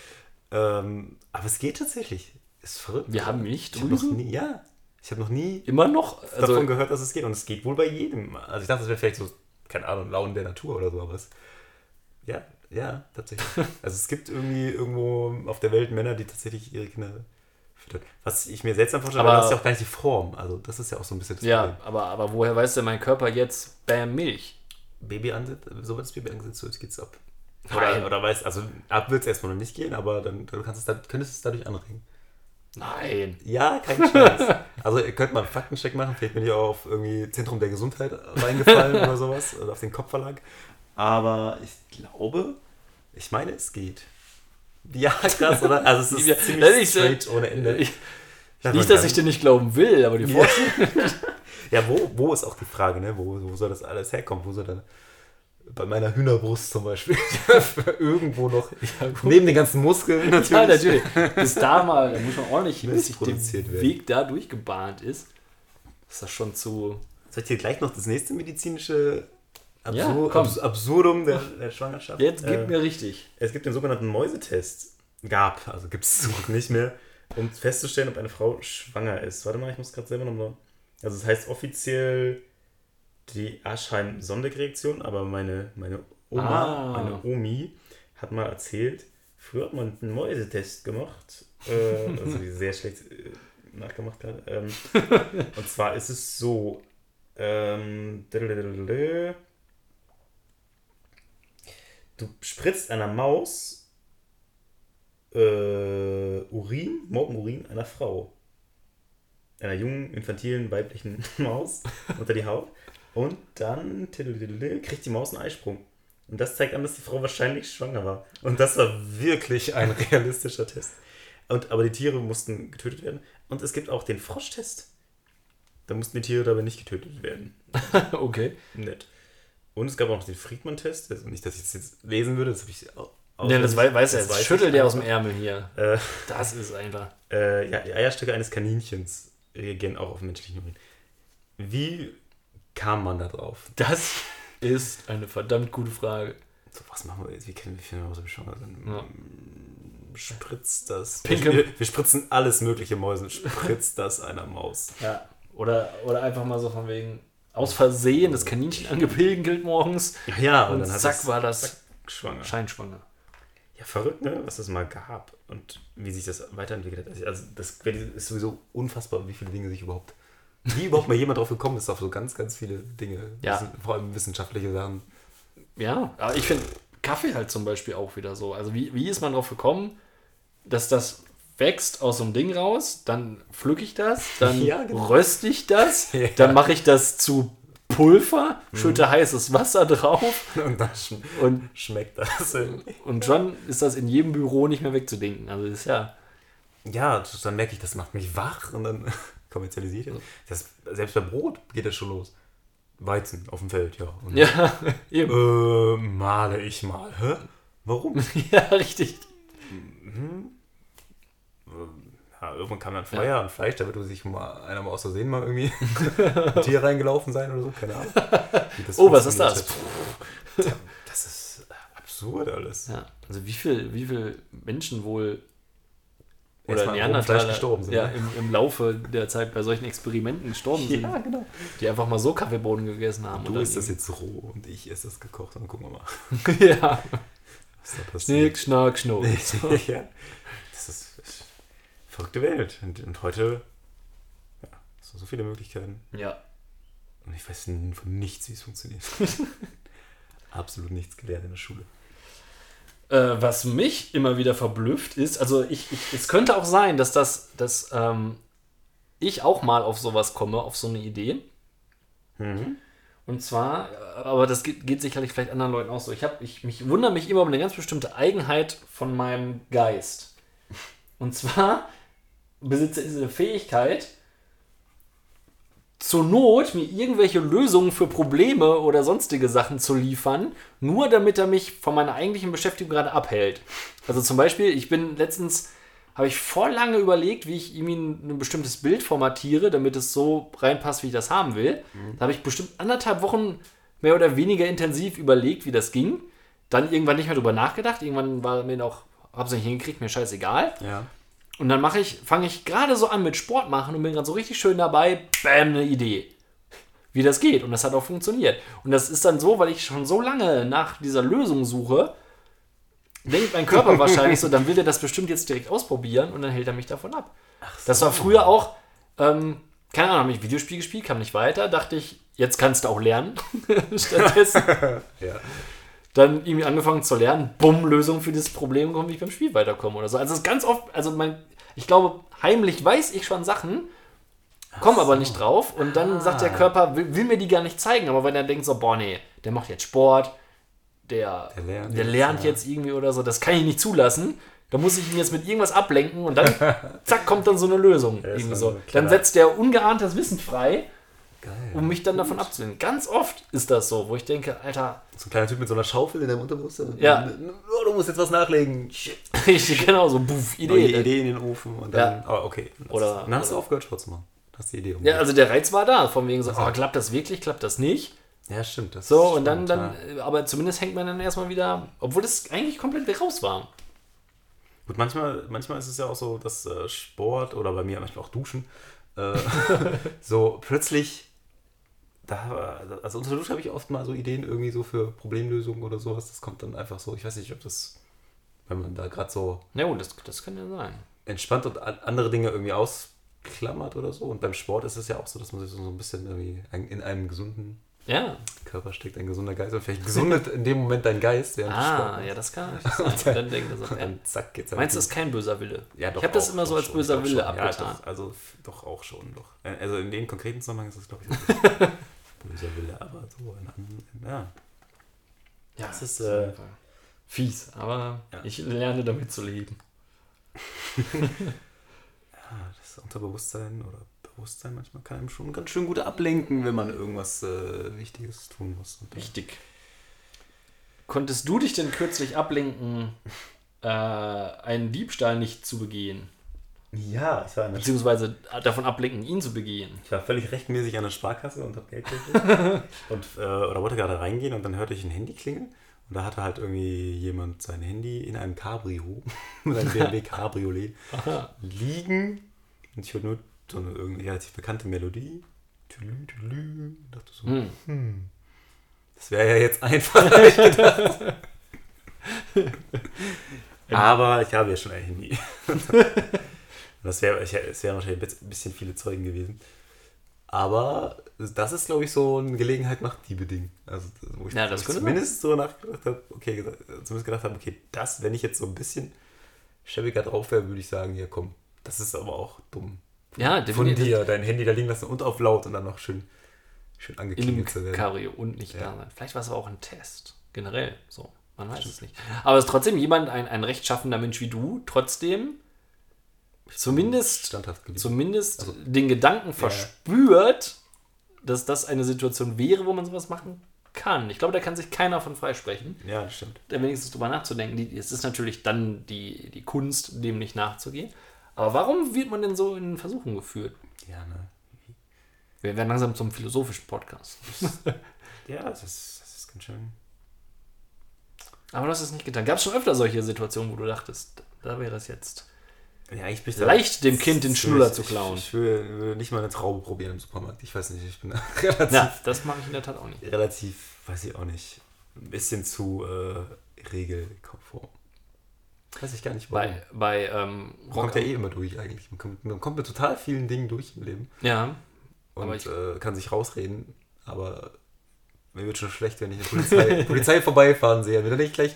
Speaker 1: Ähm, aber es geht tatsächlich. Ist verrückt.
Speaker 2: Wir haben
Speaker 1: Ich habe noch nie, ja. Ich habe noch nie
Speaker 2: Immer noch?
Speaker 1: davon
Speaker 2: Also,
Speaker 1: gehört, dass es geht. Und es geht wohl bei jedem. Also ich dachte, das wäre vielleicht so, keine Ahnung, Launen der Natur oder so, aber es. Ja, ja, tatsächlich. also es gibt irgendwie irgendwo auf der Welt Männer, die tatsächlich ihre Kinder füttern. Was ich mir seltsam vorstelle,
Speaker 2: Aber-
Speaker 1: das ist ja auch gar nicht die Form. Also das ist ja auch so ein bisschen das
Speaker 2: ja, aber, aber woher weiß denn mein Körper jetzt, bam, Milch?
Speaker 1: Baby ansetzt, so wird das Baby angesetzt, so jetzt geht's ab.
Speaker 2: Nein.
Speaker 1: Oder, oder weiß, also ab wird es erstmal noch nicht gehen, aber dann, dann kannst es könntest du es dadurch anregen.
Speaker 2: Nein.
Speaker 1: Ja, kein Scheiß. Also ihr könnt mal einen Faktencheck machen, vielleicht bin ich auch auf irgendwie Zentrum der Gesundheit reingefallen oder sowas, oder auf den Kopfverlag. Aber ich glaube, ich meine, es geht. Ja, krass, oder? Also es
Speaker 2: Ja,
Speaker 1: ist
Speaker 2: das
Speaker 1: ziemlich
Speaker 2: äh,
Speaker 1: straight ohne Ende.
Speaker 2: Ich,
Speaker 1: Ja,
Speaker 2: nicht, dass
Speaker 1: kann-
Speaker 2: ich dir nicht glauben will, aber die
Speaker 1: Ja.
Speaker 2: Vorstellung.
Speaker 1: Ja, wo, wo ist auch die Frage, ne? Wo, wo soll das alles herkommen? Wo soll da bei meiner Hühnerbrust zum Beispiel irgendwo noch neben den ganzen Muskeln natürlich.
Speaker 2: Ja, natürlich. Bis da mal, da muss man ordentlich,
Speaker 1: Milch
Speaker 2: bis sich der
Speaker 1: werden.
Speaker 2: Weg da durchgebahnt ist. Ist das schon zu.
Speaker 1: Soll ich dir gleich noch das nächste medizinische Absur
Speaker 2: Ja.
Speaker 1: Abs Absurdum der, der Schwangerschaft?
Speaker 2: Jetzt gib
Speaker 1: Äh,
Speaker 2: mir richtig.
Speaker 1: Es gibt den sogenannten Mäusetest. Gab, also gibt es nicht mehr, um festzustellen, ob eine Frau schwanger ist. Warte mal, ich muss gerade selber nochmal. Also, es heißt offiziell die Aschheim-Sondeck-Reaktion, aber meine, meine Oma,
Speaker 2: Ah.
Speaker 1: meine Omi, hat mal erzählt, früher hat man einen Mäusetest gemacht. Äh, also, die sehr schlecht äh, nachgemacht gerade. Ähm, und zwar ist es so. Ähm, du spritzt einer Maus äh, Urin, Morgenurin einer Frau. Einer jungen, infantilen, weiblichen Maus unter die Haut. Und dann kriegt die Maus einen Eisprung. Und das zeigt an, dass die Frau wahrscheinlich schwanger war. Und das war wirklich ein realistischer Test. Und, aber die Tiere mussten getötet werden. Und es gibt auch den Froschtest. Da mussten die Tiere dabei nicht getötet werden.
Speaker 2: okay.
Speaker 1: Nett. Und es gab auch noch den Friedmann-Test. Also nicht, dass ich das jetzt lesen würde, das habe ich au-
Speaker 2: Ja, das wei- weiß er
Speaker 1: weiß
Speaker 2: Schüttelt der aus dem. Ärmel hier.
Speaker 1: Äh,
Speaker 2: Das ist einfach.
Speaker 1: äh, ja, die Eierstöcke eines Kaninchens reagieren auch auf menschlichen Urin. Wie kam man da drauf?
Speaker 2: Das ist eine verdammt gute Frage.
Speaker 1: So, was machen wir jetzt? Wie können wir schwanger sind?
Speaker 2: Ja.
Speaker 1: Spritzt das.
Speaker 2: Pinke-
Speaker 1: Wir, wir spritzen alles mögliche Mäusen. Spritzt das einer Maus.
Speaker 2: Ja. Oder, oder einfach mal so von wegen aus Versehen das Kaninchen angepegelt morgens
Speaker 1: Ja, und,
Speaker 2: und
Speaker 1: dann hat
Speaker 2: zack war das
Speaker 1: zack, schwanger.
Speaker 2: scheinschwanger.
Speaker 1: Ja, verrückt, ne? Was es mal gab und wie sich das weiterentwickelt hat. Also, das ist sowieso unfassbar, wie viele Dinge sich überhaupt. Wie überhaupt mal jemand drauf gekommen ist, auf so ganz, ganz viele Dinge.
Speaker 2: Ja.
Speaker 1: Wissen- Vor allem wissenschaftliche Sachen.
Speaker 2: Ja, aber ich finde Kaffee halt zum Beispiel auch wieder so. Also wie, wie ist man drauf gekommen, dass das wächst aus so einem Ding raus, dann pflücke ich das, dann
Speaker 1: Ja, genau.
Speaker 2: röste ich das,
Speaker 1: Ja. Mhm.
Speaker 2: dann mache ich das zu Pulver, schütte heißes Wasser drauf
Speaker 1: Und dann schm
Speaker 2: und,
Speaker 1: schmeckt das irgendwie.
Speaker 2: und schon ist das in jedem Büro nicht mehr wegzudenken. Also ist ja,
Speaker 1: Ja, dann merke ich, das macht mich wach und dann kommerzialisiert es. Das, selbst bei Brot geht das schon los. Weizen auf dem Feld, ja. Und,
Speaker 2: ja, eben.
Speaker 1: Äh, male ich mal. Hä? Warum?
Speaker 2: ja, richtig.
Speaker 1: Ja, irgendwann kam dann Feuer und Fleisch, da wird sich mal einer mal aus Versehen mal irgendwie ein Tier reingelaufen sein oder so, keine Ahnung.
Speaker 2: Oh, was ist das?
Speaker 1: Das ist absurd alles.
Speaker 2: Ja, also wie viel, wie viel Menschen wohl oder Neandertaler
Speaker 1: gestorben sind,
Speaker 2: ja,
Speaker 1: ne?
Speaker 2: im, im Laufe der Zeit bei solchen Experimenten gestorben sind,
Speaker 1: genau.
Speaker 2: die einfach mal so Kaffeebohnen gegessen haben.
Speaker 1: Du
Speaker 2: und
Speaker 1: isst
Speaker 2: dann
Speaker 1: das jetzt roh und ich esse das gekocht und gucken wir mal,
Speaker 2: ja,
Speaker 1: was da passiert.
Speaker 2: Schnick, Schnack, Schnuck.
Speaker 1: ja. Das ist verrückte Welt. Und, und heute, ja, sind so viele Möglichkeiten.
Speaker 2: Ja,
Speaker 1: Und ich weiß von nichts, wie es funktioniert. Absolut nichts gelernt in der Schule.
Speaker 2: Äh, was mich immer wieder verblüfft ist, also ich, ich, es könnte auch sein, dass das, dass ähm, ich auch mal auf sowas komme, auf so eine Idee.
Speaker 1: Mhm.
Speaker 2: Und zwar, aber das geht, geht sicherlich vielleicht anderen Leuten auch so. Ich, hab, ich mich wundere mich immer um eine ganz bestimmte Eigenheit von meinem Geist. Und zwar besitze ich diese Fähigkeit, zur Not mir irgendwelche Lösungen für Probleme oder sonstige Sachen zu liefern, nur damit er mich von meiner eigentlichen Beschäftigung gerade abhält. Also zum Beispiel, ich bin letztens, habe ich voll lange überlegt, wie ich irgendwie ein, ein bestimmtes Bild formatiere, damit es so reinpasst, wie ich das haben will. Da habe ich bestimmt anderthalb Wochen mehr oder weniger intensiv überlegt, wie das ging. Dann irgendwann nicht mehr drüber nachgedacht. Irgendwann war mir noch, habe es nicht hingekriegt, mir scheißegal.
Speaker 1: Ja.
Speaker 2: Und dann mache ich, fange ich gerade so an mit Sport machen und bin gerade so richtig schön dabei, bam, eine Idee. Wie das geht. Und das hat auch funktioniert. Und das ist dann so, weil ich schon so lange nach dieser Lösung suche, denkt mein Körper wahrscheinlich so, dann will der das bestimmt jetzt direkt ausprobieren und dann hält er mich davon ab. Das war früher auch, ähm, keine Ahnung, habe ich Videospiel gespielt, kam nicht weiter, dachte ich, jetzt kannst du auch lernen. Stattdessen
Speaker 1: Ja.
Speaker 2: Dann irgendwie angefangen zu lernen, bumm, Lösung für dieses Problem kommen, wie ich beim Spiel weiterkomme oder so. Also es ist ganz oft, also mein, ich glaube, heimlich weiß ich schon Sachen, komme aber nicht drauf und dann sagt der Körper, will, will mir die gar nicht zeigen, aber wenn er denkt so, boah, nee, der macht jetzt Sport, der,
Speaker 1: Der lernt
Speaker 2: der
Speaker 1: jetzt,
Speaker 2: lernt
Speaker 1: ja.
Speaker 2: jetzt irgendwie oder so, das kann ich nicht zulassen. Da muss ich ihn jetzt mit irgendwas ablenken und dann, zack, kommt dann so eine Lösung. Irgendwie so. Dann setzt der ungeahntes Wissen frei,
Speaker 1: Geil.
Speaker 2: um mich dann davon abzulenken. Ganz oft ist das so, wo ich denke, Alter,
Speaker 1: So ein kleiner Typ mit so einer Schaufel in der Unterbrust.
Speaker 2: Ja.
Speaker 1: Oh, du musst jetzt was nachlegen. Shit.
Speaker 2: genau so, buff,
Speaker 1: Neue
Speaker 2: Idee.
Speaker 1: Idee in den Ofen und dann.
Speaker 2: Ja.
Speaker 1: Oh, okay. Das-
Speaker 2: Oder-
Speaker 1: Dann hast du
Speaker 2: oder-
Speaker 1: aufgehört, Sport zu machen. Hast die Idee
Speaker 2: Ja,
Speaker 1: umgesetzt.
Speaker 2: also der Reiz war da, von wegen so,
Speaker 1: Also.
Speaker 2: oh, klappt das wirklich, klappt das nicht?
Speaker 1: ja, stimmt. Das
Speaker 2: So, und dann, dann,
Speaker 1: ja.
Speaker 2: aber zumindest hängt man dann erstmal wieder, obwohl das eigentlich komplett raus war.
Speaker 1: Gut, manchmal, manchmal ist es ja auch so, dass äh, Sport oder bei mir manchmal auch Duschen äh, so plötzlich. Da, also unter der Dusche habe ich oft mal so Ideen irgendwie so für Problemlösungen oder sowas. Das kommt dann einfach so. Ich weiß nicht, ob das, wenn man da gerade so
Speaker 2: Ja, gut, das, das kann ja sein.
Speaker 1: entspannt und an- andere Dinge irgendwie ausklammert oder so. Und beim Sport ist es ja auch so, dass man sich so ein bisschen irgendwie in einem gesunden
Speaker 2: Ja.
Speaker 1: Körper steckt, ein gesunder Geist. Und vielleicht gesundet in dem Moment dein Geist, während
Speaker 2: Ah, ja, das kann natürlich sein. Dann denkt er so,
Speaker 1: Und zack, geht's
Speaker 2: meinst du, das ist kein böser Wille?
Speaker 1: Ja, doch
Speaker 2: ich habe das immer so als
Speaker 1: schon,
Speaker 2: böser Wille
Speaker 1: schon. Ja,
Speaker 2: abgetan.
Speaker 1: doch, also doch auch schon, doch. Äh, Also in dem konkreten Zusammenhang ist das, glaube ich, wirklich böser Wille, aber so in anderen, ja.
Speaker 2: ja,
Speaker 1: das ist, äh,
Speaker 2: fies, aber
Speaker 1: Ja.
Speaker 2: ich lerne damit zu leben.
Speaker 1: ja, das Unterbewusstsein oder Bewusstsein manchmal kann einem schon ganz schön gut ablenken, wenn man irgendwas äh, Wichtiges tun muss. Und
Speaker 2: Richtig. Konntest du dich denn kürzlich ablenken, äh, einen Diebstahl nicht zu begehen?
Speaker 1: Ja, ich war, in der
Speaker 2: Beziehungsweise davon ablenken, ihn zu begehen?
Speaker 1: ich war völlig rechtmäßig an der Sparkasse und habe Geld gekriegt. und, äh, oder wollte gerade reingehen und dann hörte ich ein Handy klingeln. Und da hatte halt irgendwie jemand sein Handy in einem Cabrio, mit einem BMW Cabriolet, liegen. Und ich hörte nur so eine irgendwie relativ bekannte Melodie. Tülü, tülü. Und dachte so,
Speaker 2: Hm.
Speaker 1: hm, das wäre ja jetzt einfach, hab ich gedacht. Aber ich habe ja schon ein Handy. Das wäre es wären wahrscheinlich ein bisschen viele Zeugen gewesen. Aber das ist, glaube ich, so eine Gelegenheit macht Diebe Ding. Also, wo ich,
Speaker 2: Ja,
Speaker 1: zumindest so nachgedacht habe, okay, zumindest gedacht habe, okay, das, wenn ich jetzt so ein bisschen schäbiger drauf wäre, würde ich sagen, ja komm, das ist aber auch dumm.
Speaker 2: Ja,
Speaker 1: Von
Speaker 2: definitiv.
Speaker 1: dir, dein Handy da liegen lassen und auf laut und dann noch schön, schön angeklingelt zu werden.
Speaker 2: Cabrio und nicht
Speaker 1: Ja.
Speaker 2: da sein. Vielleicht war es aber auch ein Test. Generell. So. Man weiß es nicht. Aber es ist trotzdem jemand, ein, ein rechtschaffender Mensch wie du, trotzdem zumindest, zumindest
Speaker 1: Also-
Speaker 2: den Gedanken verspürt, dass das eine Situation wäre, wo man sowas machen kann. Ich glaube, da kann sich keiner von freisprechen.
Speaker 1: ja, das stimmt.
Speaker 2: da wenigstens drüber nachzudenken. Es ist natürlich dann die, die Kunst, dem nicht nachzugehen. Aber warum wird man denn so in Versuchung geführt?
Speaker 1: Ja, ne?
Speaker 2: Wir werden langsam zum philosophischen Podcast.
Speaker 1: Ja, das ist, das ist ganz schön.
Speaker 2: Aber du hast es nicht getan. Gab es schon öfter solche Situationen, wo du dachtest, da wäre es jetzt
Speaker 1: Ja, ich bin
Speaker 2: leicht, dem Kind den Schnuller zu klauen.
Speaker 1: Ich, ich will nicht mal eine Traube probieren im Supermarkt. Ich weiß nicht, ich bin relativ,
Speaker 2: Ja, das mache ich in der Tat auch nicht.
Speaker 1: relativ, weiß ich auch nicht, ein bisschen zu äh, regelkonform. Weiß ich gar nicht warum.
Speaker 2: Bei, bei ähm,
Speaker 1: Man kommt ja eh immer durch eigentlich. Man kommt, man kommt mit total vielen Dingen durch im Leben
Speaker 2: ja,
Speaker 1: und
Speaker 2: ich-
Speaker 1: äh, kann sich rausreden, aber mir wird schon schlecht, wenn ich eine Polizei, Polizei vorbeifahren sehe. Dann denke ich gleich,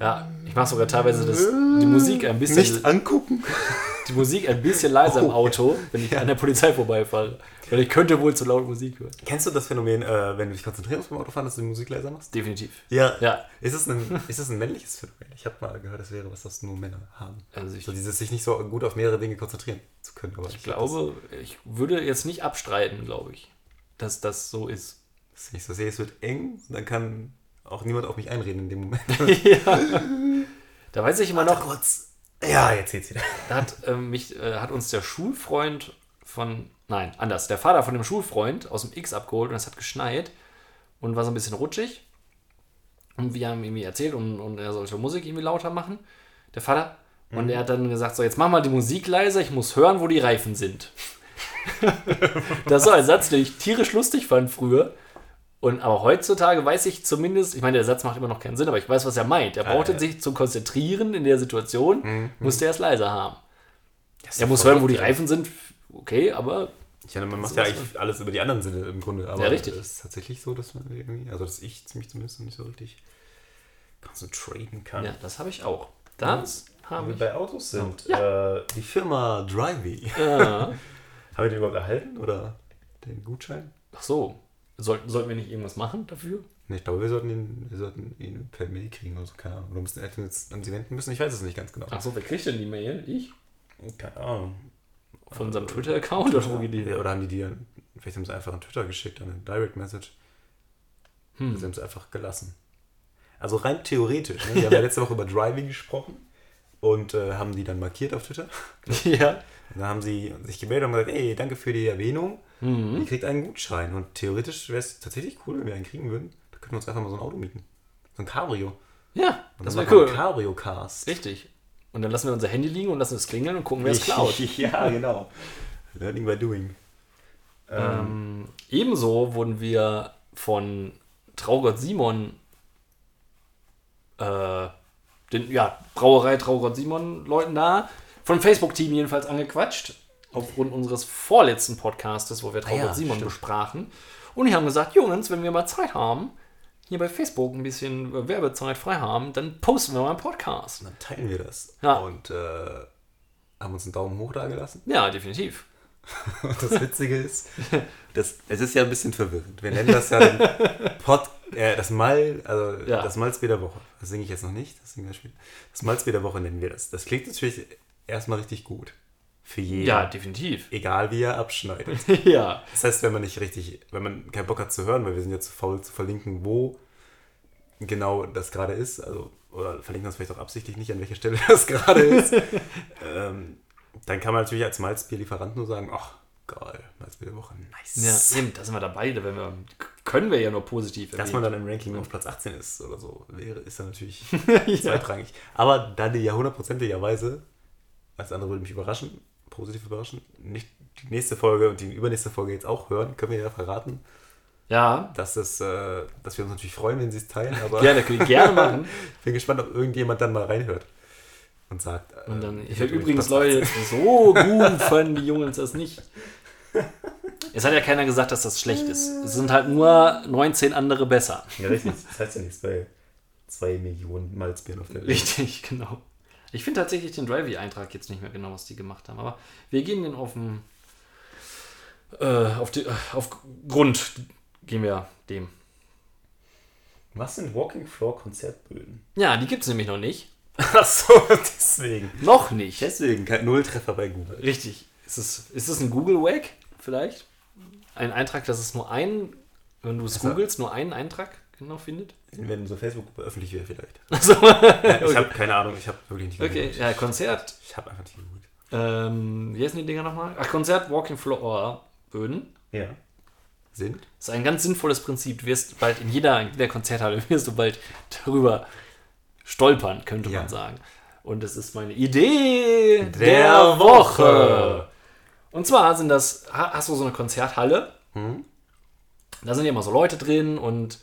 Speaker 2: ja, mache sogar teilweise das, die Musik ein bisschen,
Speaker 1: nicht angucken.
Speaker 2: die Musik ein bisschen leiser im
Speaker 1: Oh.
Speaker 2: Auto, wenn ich an der Polizei vorbeifahre. Weil ich könnte wohl zu laut Musik hören.
Speaker 1: Kennst du das Phänomen, äh, wenn du dich konzentrieren musst beim Autofahren, dass du die Musik leiser machst?
Speaker 2: Definitiv.
Speaker 1: Ja.
Speaker 2: Ja,
Speaker 1: Ist es ein, ist es ein männliches Phänomen? Ich habe mal gehört, das wäre was, das nur Männer haben.
Speaker 2: also ich
Speaker 1: So dieses sich nicht so gut auf mehrere Dinge konzentrieren zu können. Aber
Speaker 2: Ich glaube, ich würde jetzt nicht abstreiten, glaube ich, dass das so ist.
Speaker 1: Das, wenn ich so sehe, es wird eng, dann kann auch niemand auf mich einreden in dem Moment.
Speaker 2: ja. Da weiß ich immer noch,
Speaker 1: kurz. Ja, jetzt geht's wieder.
Speaker 2: da hat, ähm, mich, äh, hat uns der Schulfreund von, nein, anders, der Vater von dem Schulfreund aus dem X abgeholt und es hat geschneit und war so ein bisschen rutschig. Und wir haben ihm erzählt und, und er sollte Musik irgendwie lauter machen. Der Vater, Und er hat dann gesagt, so jetzt mach mal die Musik leiser, ich muss hören, wo die Reifen sind. das war ein Satz, den ich tierisch lustig fand früher. Und aber heutzutage weiß ich zumindest, ich meine, der Satz macht immer noch keinen Sinn, aber ich weiß, was er meint. Er brauchte
Speaker 1: ja.
Speaker 2: sich zum Konzentrieren in der Situation, musste er es leiser haben. Er muss hören, wo die. Reifen sind, okay, aber
Speaker 1: Ich meine, man macht ja eigentlich alles über die anderen Sinne im Grunde. Aber
Speaker 2: Ja, richtig.
Speaker 1: es ist tatsächlich so, dass man irgendwie, also dass ich ziemlich zumindest nicht so richtig konzentrieren kann.
Speaker 2: ja, das habe ich auch. Das
Speaker 1: Wenn
Speaker 2: habe
Speaker 1: wir
Speaker 2: ich.
Speaker 1: bei Autos sind, äh, die Firma Drivey.
Speaker 2: Ja.
Speaker 1: Haben wir den überhaupt erhalten oder den Gutschein?
Speaker 2: Ach so, sollten, sollten wir nicht irgendwas machen dafür?
Speaker 1: Nee, ich glaube, wir sollten ihn, wir sollten ihn per Mail kriegen oder so, keine Ahnung. Oder müssen wir jetzt an sie wenden müssen, ich weiß es nicht ganz genau.
Speaker 2: Ach so, wer kriegt denn die Mail? Ich?
Speaker 1: Keine Ahnung.
Speaker 2: Von unserem Twitter-Account oder wo geht die?
Speaker 1: Ja, oder haben die dir, vielleicht haben sie einfach an Twitter geschickt, an eine Direct Message.
Speaker 2: Hm.
Speaker 1: Sie haben es einfach gelassen. Also rein theoretisch. Ne? Wir haben ja letzte Woche über Driving gesprochen und äh, haben die dann markiert auf Twitter.
Speaker 2: ja.
Speaker 1: Und dann haben sie sich gemeldet und gesagt, ey, danke für die Erwähnung.
Speaker 2: Mhm.
Speaker 1: Ihr kriegt einen Gutschein. Und theoretisch wäre es tatsächlich cool, wenn wir einen kriegen würden. Da könnten wir uns einfach mal so ein Auto mieten. So ein Cabrio.
Speaker 2: Ja,
Speaker 1: Und
Speaker 2: das wäre cool.
Speaker 1: Cabrio-Cast.
Speaker 2: Richtig. Und dann lassen wir unser Handy liegen und lassen es klingeln und gucken, wer es klaut.
Speaker 1: ja, genau. Learning by doing.
Speaker 2: Ähm, ebenso wurden wir von Traugott Simon, äh, den, ja, Brauerei Traugott Simon Leuten da, vom Facebook-Team jedenfalls angequatscht, aufgrund unseres vorletzten Podcastes, wo wir Traugott
Speaker 1: ja,
Speaker 2: Simon
Speaker 1: stimmt.
Speaker 2: besprachen. Und die haben gesagt, Jungs, wenn wir mal Zeit haben, hier bei Facebook ein bisschen Werbezeit frei haben, dann posten wir mal einen Podcast.
Speaker 1: Und dann teilen wir das.
Speaker 2: Ja.
Speaker 1: Und äh, haben uns einen Daumen hoch da gelassen.
Speaker 2: Ja, definitiv.
Speaker 1: Und das Witzige ist, das, es ist ja ein bisschen verwirrend. Wir nennen das ja den Pod, äh, das Mal, also
Speaker 2: Ja.
Speaker 1: das Malzbier der Woche. Das singe ich jetzt noch nicht, das. Das Malzbier der Woche nennen wir das. Das klingt natürlich erstmal richtig gut. Für jeden.
Speaker 2: Ja, definitiv.
Speaker 1: Egal wie er abschneidet.
Speaker 2: ja.
Speaker 1: Das heißt, wenn man nicht richtig, wenn man keinen Bock hat zu hören, weil wir sind ja zu faul zu verlinken, wo genau das gerade ist, also, oder verlinken das vielleicht auch absichtlich nicht, an welcher Stelle das gerade ist, ähm, dann kann man natürlich als Malzbierlieferant nur sagen, ach, geil, Malzbier der Woche, nice.
Speaker 2: Ja, eben, da sind wir dabei, da wir, können wir ja nur positiv
Speaker 1: Dass
Speaker 2: erwähnen.
Speaker 1: man dann im Ranking auf Platz 18 ist oder so, wäre, ist dann natürlich zweitrangig. Aber da die ja hundertprozentigerweise, als andere würde mich überraschen, positiv überraschen, nicht die nächste Folge und die übernächste Folge jetzt auch hören, können wir ja verraten,
Speaker 2: Ja,
Speaker 1: dass, es, äh, dass wir uns natürlich freuen, wenn sie es teilen, aber
Speaker 2: gerne, können wir gerne machen.
Speaker 1: ich bin gespannt, ob irgendjemand dann mal reinhört und sagt. äh,
Speaker 2: Und dann, ich habe übrigens Leute, so gut fanden die Jungs das nicht. Es hat ja keiner gesagt, dass das schlecht ist. Es sind halt nur 19 andere besser.
Speaker 1: 18. Ja, richtig. Das heißt ja nichts bei 2 Millionen Malzbieren auf der Welt.
Speaker 2: Richtig, genau. Ich finde tatsächlich den Drivey-Eintrag jetzt nicht mehr genau, was die gemacht haben. Aber wir gehen den auf den, äh, auf, die, auf Grund, gehen wir dem.
Speaker 1: Was sind Walking Floor Konzertböden?
Speaker 2: Ja, die gibt es nämlich noch nicht.
Speaker 1: Achso, deswegen.
Speaker 2: Noch nicht.
Speaker 1: Deswegen kein Nulltreffer bei Google.
Speaker 2: Richtig. Ist es, ist es ein Google-Wag vielleicht? Ein Eintrag, dass es nur einen, wenn du es
Speaker 1: Also-
Speaker 2: googelst, nur einen Eintrag genau findet?
Speaker 1: Wenn so Facebook öffentlich wäre vielleicht.
Speaker 2: Also,
Speaker 1: Ja, ich habe keine Ahnung, ich habe wirklich nicht
Speaker 2: okay, ja, Konzert.
Speaker 1: Ich habe einfach nicht gegoogelt.
Speaker 2: Ähm, wie heißen die Dinger nochmal? Ach, Konzert Walking Floor Böden.
Speaker 1: Ja. Sind?
Speaker 2: Das ist ein ganz sinnvolles Prinzip. Du wirst bald in jeder, in jeder Konzerthalle wirst du bald darüber stolpern, könnte
Speaker 1: Ja.
Speaker 2: man sagen. Und das ist meine Idee der,
Speaker 1: Der
Speaker 2: Woche.
Speaker 1: Woche.
Speaker 2: Und zwar sind das, ha- hast du so eine Konzerthalle,
Speaker 1: Hm?
Speaker 2: da sind ja immer so Leute drin und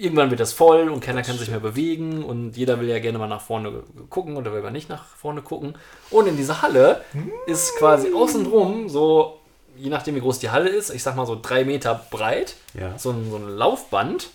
Speaker 2: irgendwann wird das voll und keiner kann sich mehr bewegen und jeder will ja gerne mal nach vorne gucken oder will mal nicht nach vorne gucken. Und in dieser Halle ist quasi außenrum so, je nachdem wie groß die Halle ist, ich sag mal so drei Meter breit,
Speaker 1: Ja.
Speaker 2: so ein, so ein Laufband,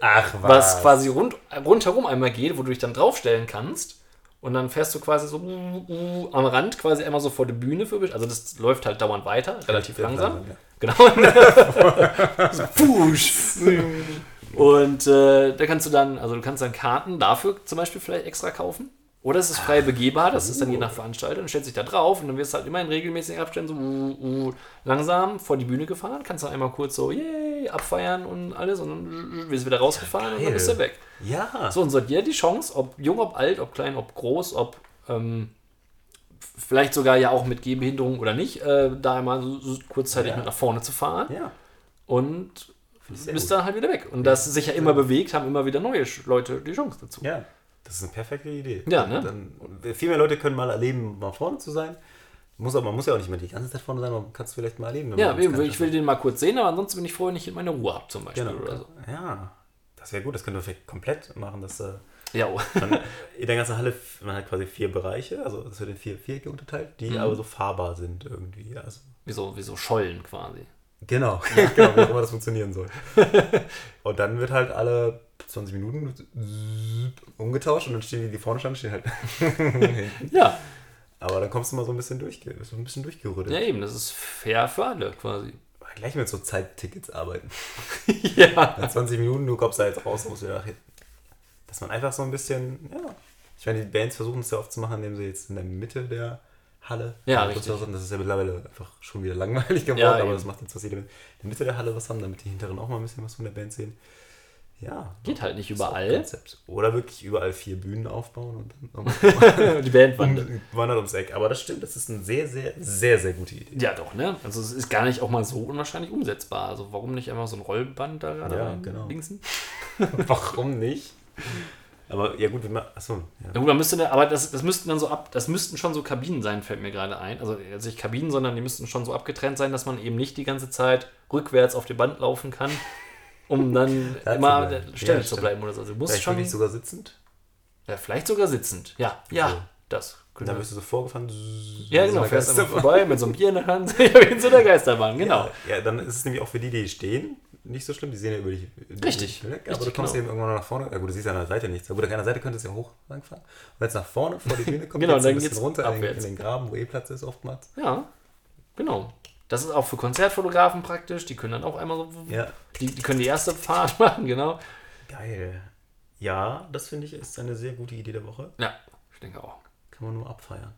Speaker 1: Ach
Speaker 2: was quasi rund, rundherum einmal geht, wo du dich dann draufstellen kannst. Und dann fährst du quasi so uh, uh, am Rand quasi einmal so vor der Bühne für Also das läuft halt dauernd weiter, relativ langsam.
Speaker 1: ja.
Speaker 2: Genau. so, push. Und äh, da kannst du dann, also du kannst dann Karten dafür zum Beispiel vielleicht extra kaufen. Oder es ist frei begehbar, das ist dann je nach Veranstalter. Dann stellst dich da drauf und dann wirst du halt immer in regelmäßigen Abständen so uh, uh, langsam vor die Bühne gefahren. Kannst dann einmal kurz so, yay, abfeiern und alles und dann wirst du wieder rausgefahren und dann bist du weg.
Speaker 1: Ja.
Speaker 2: So, und so hat jeder die Chance, ob jung, ob alt, ob klein, ob groß, ob ähm, vielleicht sogar ja auch mit Gehbehinderung oder nicht, äh, da einmal so, so kurzzeitig
Speaker 1: Ja.
Speaker 2: mit nach vorne zu fahren
Speaker 1: Ja.
Speaker 2: und
Speaker 1: sehr
Speaker 2: bist
Speaker 1: gut.
Speaker 2: dann halt wieder weg. Und das sich ja immer bewegt, haben immer wieder neue Leute die Chance dazu.
Speaker 1: Ja. Das ist eine perfekte Idee.
Speaker 2: Ja, ne?
Speaker 1: Dann, viel mehr Leute können mal erleben, mal vorne zu sein. Muss aber, man muss ja auch nicht mehr die ganze Zeit vorne sein, man kann es vielleicht mal erleben.
Speaker 2: Ja,
Speaker 1: man
Speaker 2: eben, ich will den mal kurz sehen, aber ansonsten bin ich froh, wenn ich meine Ruhe habe zum Beispiel.
Speaker 1: Genau.
Speaker 2: Oder so.
Speaker 1: Ja, das wäre gut. Das können wir vielleicht komplett machen, dass äh,
Speaker 2: Ja,
Speaker 1: man in der ganzen Halle, man hat quasi vier Bereiche, also das wird in vier Vierecke unterteilt, die
Speaker 2: Mhm.
Speaker 1: aber so fahrbar sind irgendwie. Also,
Speaker 2: wie, so, wie so Schollen quasi.
Speaker 1: Genau, genau, wie auch immer das funktionieren soll. Und dann wird halt alle 20 Minuten umgetauscht und dann stehen die, die vorne standen, stehen halt. hinten.
Speaker 2: Ja,
Speaker 1: aber dann kommst du mal so ein bisschen durchge so ein bisschen durchgerüttelt.
Speaker 2: ja eben, das ist fair für alle quasi.
Speaker 1: Gleich mit so Zeittickets arbeiten.
Speaker 2: ja.
Speaker 1: Nach 20 Minuten, du kommst da jetzt raus, musst wieder nach hinten. Dass man einfach so ein bisschen, ja. Ich meine, die Bands versuchen es ja oft zu machen, indem sie jetzt in der Mitte der Halle.
Speaker 2: Ja, richtig.
Speaker 1: Das ist ja mittlerweile einfach schon wieder langweilig geworden,
Speaker 2: Ja,
Speaker 1: aber das macht jetzt was jede in der Mitte der Halle was haben, damit die hinteren auch mal ein bisschen was von der Band sehen. Ja.
Speaker 2: Geht halt nicht überall.
Speaker 1: Oder wirklich überall vier Bühnen aufbauen und dann
Speaker 2: Die Band wandert.
Speaker 1: um, wandert ums Eck. Aber das stimmt, das ist eine sehr, sehr, sehr, sehr gute Idee.
Speaker 2: Ja, doch, ne? Also es ist gar nicht auch mal so unwahrscheinlich umsetzbar. Also warum nicht einfach so ein Rollband da gerade
Speaker 1: Ja, genau.
Speaker 2: linksen?
Speaker 1: Warum nicht? Aber ja gut, wenn man. Achso, ja.
Speaker 2: Ja gut, man müsste, aber das, das müssten dann so ab, das müssten schon so Kabinen sein, fällt mir gerade ein. Also, also nicht Kabinen, sondern die müssten schon so abgetrennt sein, dass man eben nicht die ganze Zeit rückwärts auf dem Band laufen kann, um dann immer an
Speaker 1: bleiben.
Speaker 2: der Stelle
Speaker 1: Ja,
Speaker 2: zu bleiben oder so. Also, du
Speaker 1: Vielleicht
Speaker 2: schon,
Speaker 1: wirklich sogar sitzend.
Speaker 2: ja, vielleicht sogar sitzend. Ja, ja,
Speaker 1: So.
Speaker 2: das.
Speaker 1: Und dann wirst du so vorgefahren.
Speaker 2: ja, genau,
Speaker 1: so
Speaker 2: fährst einfach vorbei mit so einem Bier in der Hand, ja, wie in so einer Geisterbahn, genau.
Speaker 1: Ja, ja, dann ist es nämlich auch für die, die stehen, nicht so schlimm. Die sehen ja über dich
Speaker 2: Richtig,
Speaker 1: weg. Aber
Speaker 2: richtig,
Speaker 1: du kommst
Speaker 2: genau.
Speaker 1: eben irgendwann noch nach vorne. Ja gut, du siehst ja an der Seite nichts. Ja gut, an einer Seite könntest du ja hoch langfahren. Und jetzt nach vorne vor die Bühne kommt,
Speaker 2: Genau, dann
Speaker 1: ein bisschen
Speaker 2: geht's
Speaker 1: runter
Speaker 2: abwärts.
Speaker 1: in den Graben, wo eh Platz ist oftmals.
Speaker 2: Ja, genau. Das ist auch für Konzertfotografen praktisch, die können dann auch einmal so,
Speaker 1: Ja.
Speaker 2: die, die können die erste Fahrt machen, genau.
Speaker 1: Geil. Ja, das finde ich ist eine sehr gute Idee der Woche.
Speaker 2: Ja, ich denke auch.
Speaker 1: Kann man nur abfeiern.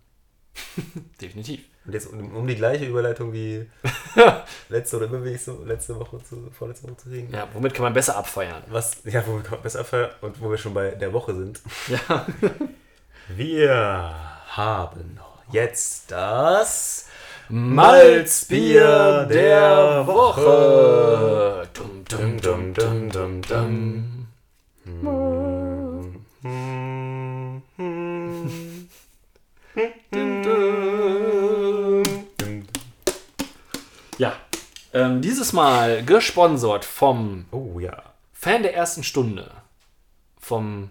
Speaker 2: Definitiv.
Speaker 1: Und jetzt um, um die gleiche Überleitung wie letzte oder immer wie ich so letzte Woche zu vorletzte Woche zu reden.
Speaker 2: Ja, womit kann man besser abfeiern?
Speaker 1: Was, ja, wo wir besser abfeiern und wo wir schon bei der Woche sind.
Speaker 2: Ja.
Speaker 1: Wir haben jetzt das
Speaker 2: Malzbier der Woche. Dum, dum,
Speaker 1: Dum,
Speaker 2: dum,
Speaker 1: dum,
Speaker 2: dum,
Speaker 1: dum,
Speaker 2: ähm, dieses Mal gesponsert vom
Speaker 1: Oh ja.
Speaker 2: Fan der ersten Stunde, vom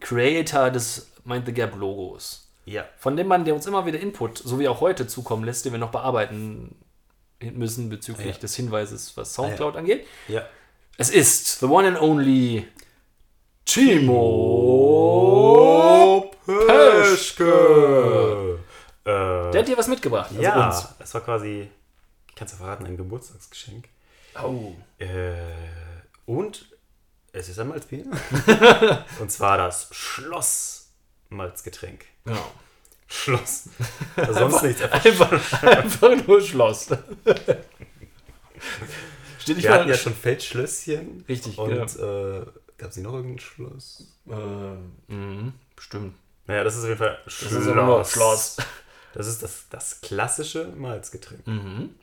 Speaker 2: Creator des Mind the Gap Logos,
Speaker 1: Ja.
Speaker 2: von dem Mann, der uns immer wieder Input, so wie auch heute, zukommen lässt, den wir noch bearbeiten müssen bezüglich
Speaker 1: Ah, ja.
Speaker 2: des Hinweises, was Soundcloud angeht.
Speaker 1: Ja.
Speaker 2: Es ist the one and only Timo Peschke.
Speaker 1: Äh,
Speaker 2: Der hat dir was mitgebracht, also
Speaker 1: ja,
Speaker 2: uns.
Speaker 1: es war quasi, kannst du verraten, ein Geburtstagsgeschenk.
Speaker 2: Oh.
Speaker 1: Äh, und es ist ein Malzbier. und zwar das Schloss-Malzgetränk.
Speaker 2: Genau.
Speaker 1: Schloss. Also sonst nichts. Einfach
Speaker 2: Einfach, einfach nur Schloss. Steht nicht
Speaker 1: Wir hatten ja schon Feldschlösschen.
Speaker 2: Richtig,
Speaker 1: Und
Speaker 2: genau.
Speaker 1: äh, gab es noch irgendein Schloss?
Speaker 2: Äh, bestimmt.
Speaker 1: Naja, das ist auf jeden Fall
Speaker 2: Das ist Schloss.
Speaker 1: Das ist das, das klassische Malzgetränk.
Speaker 2: Mhm.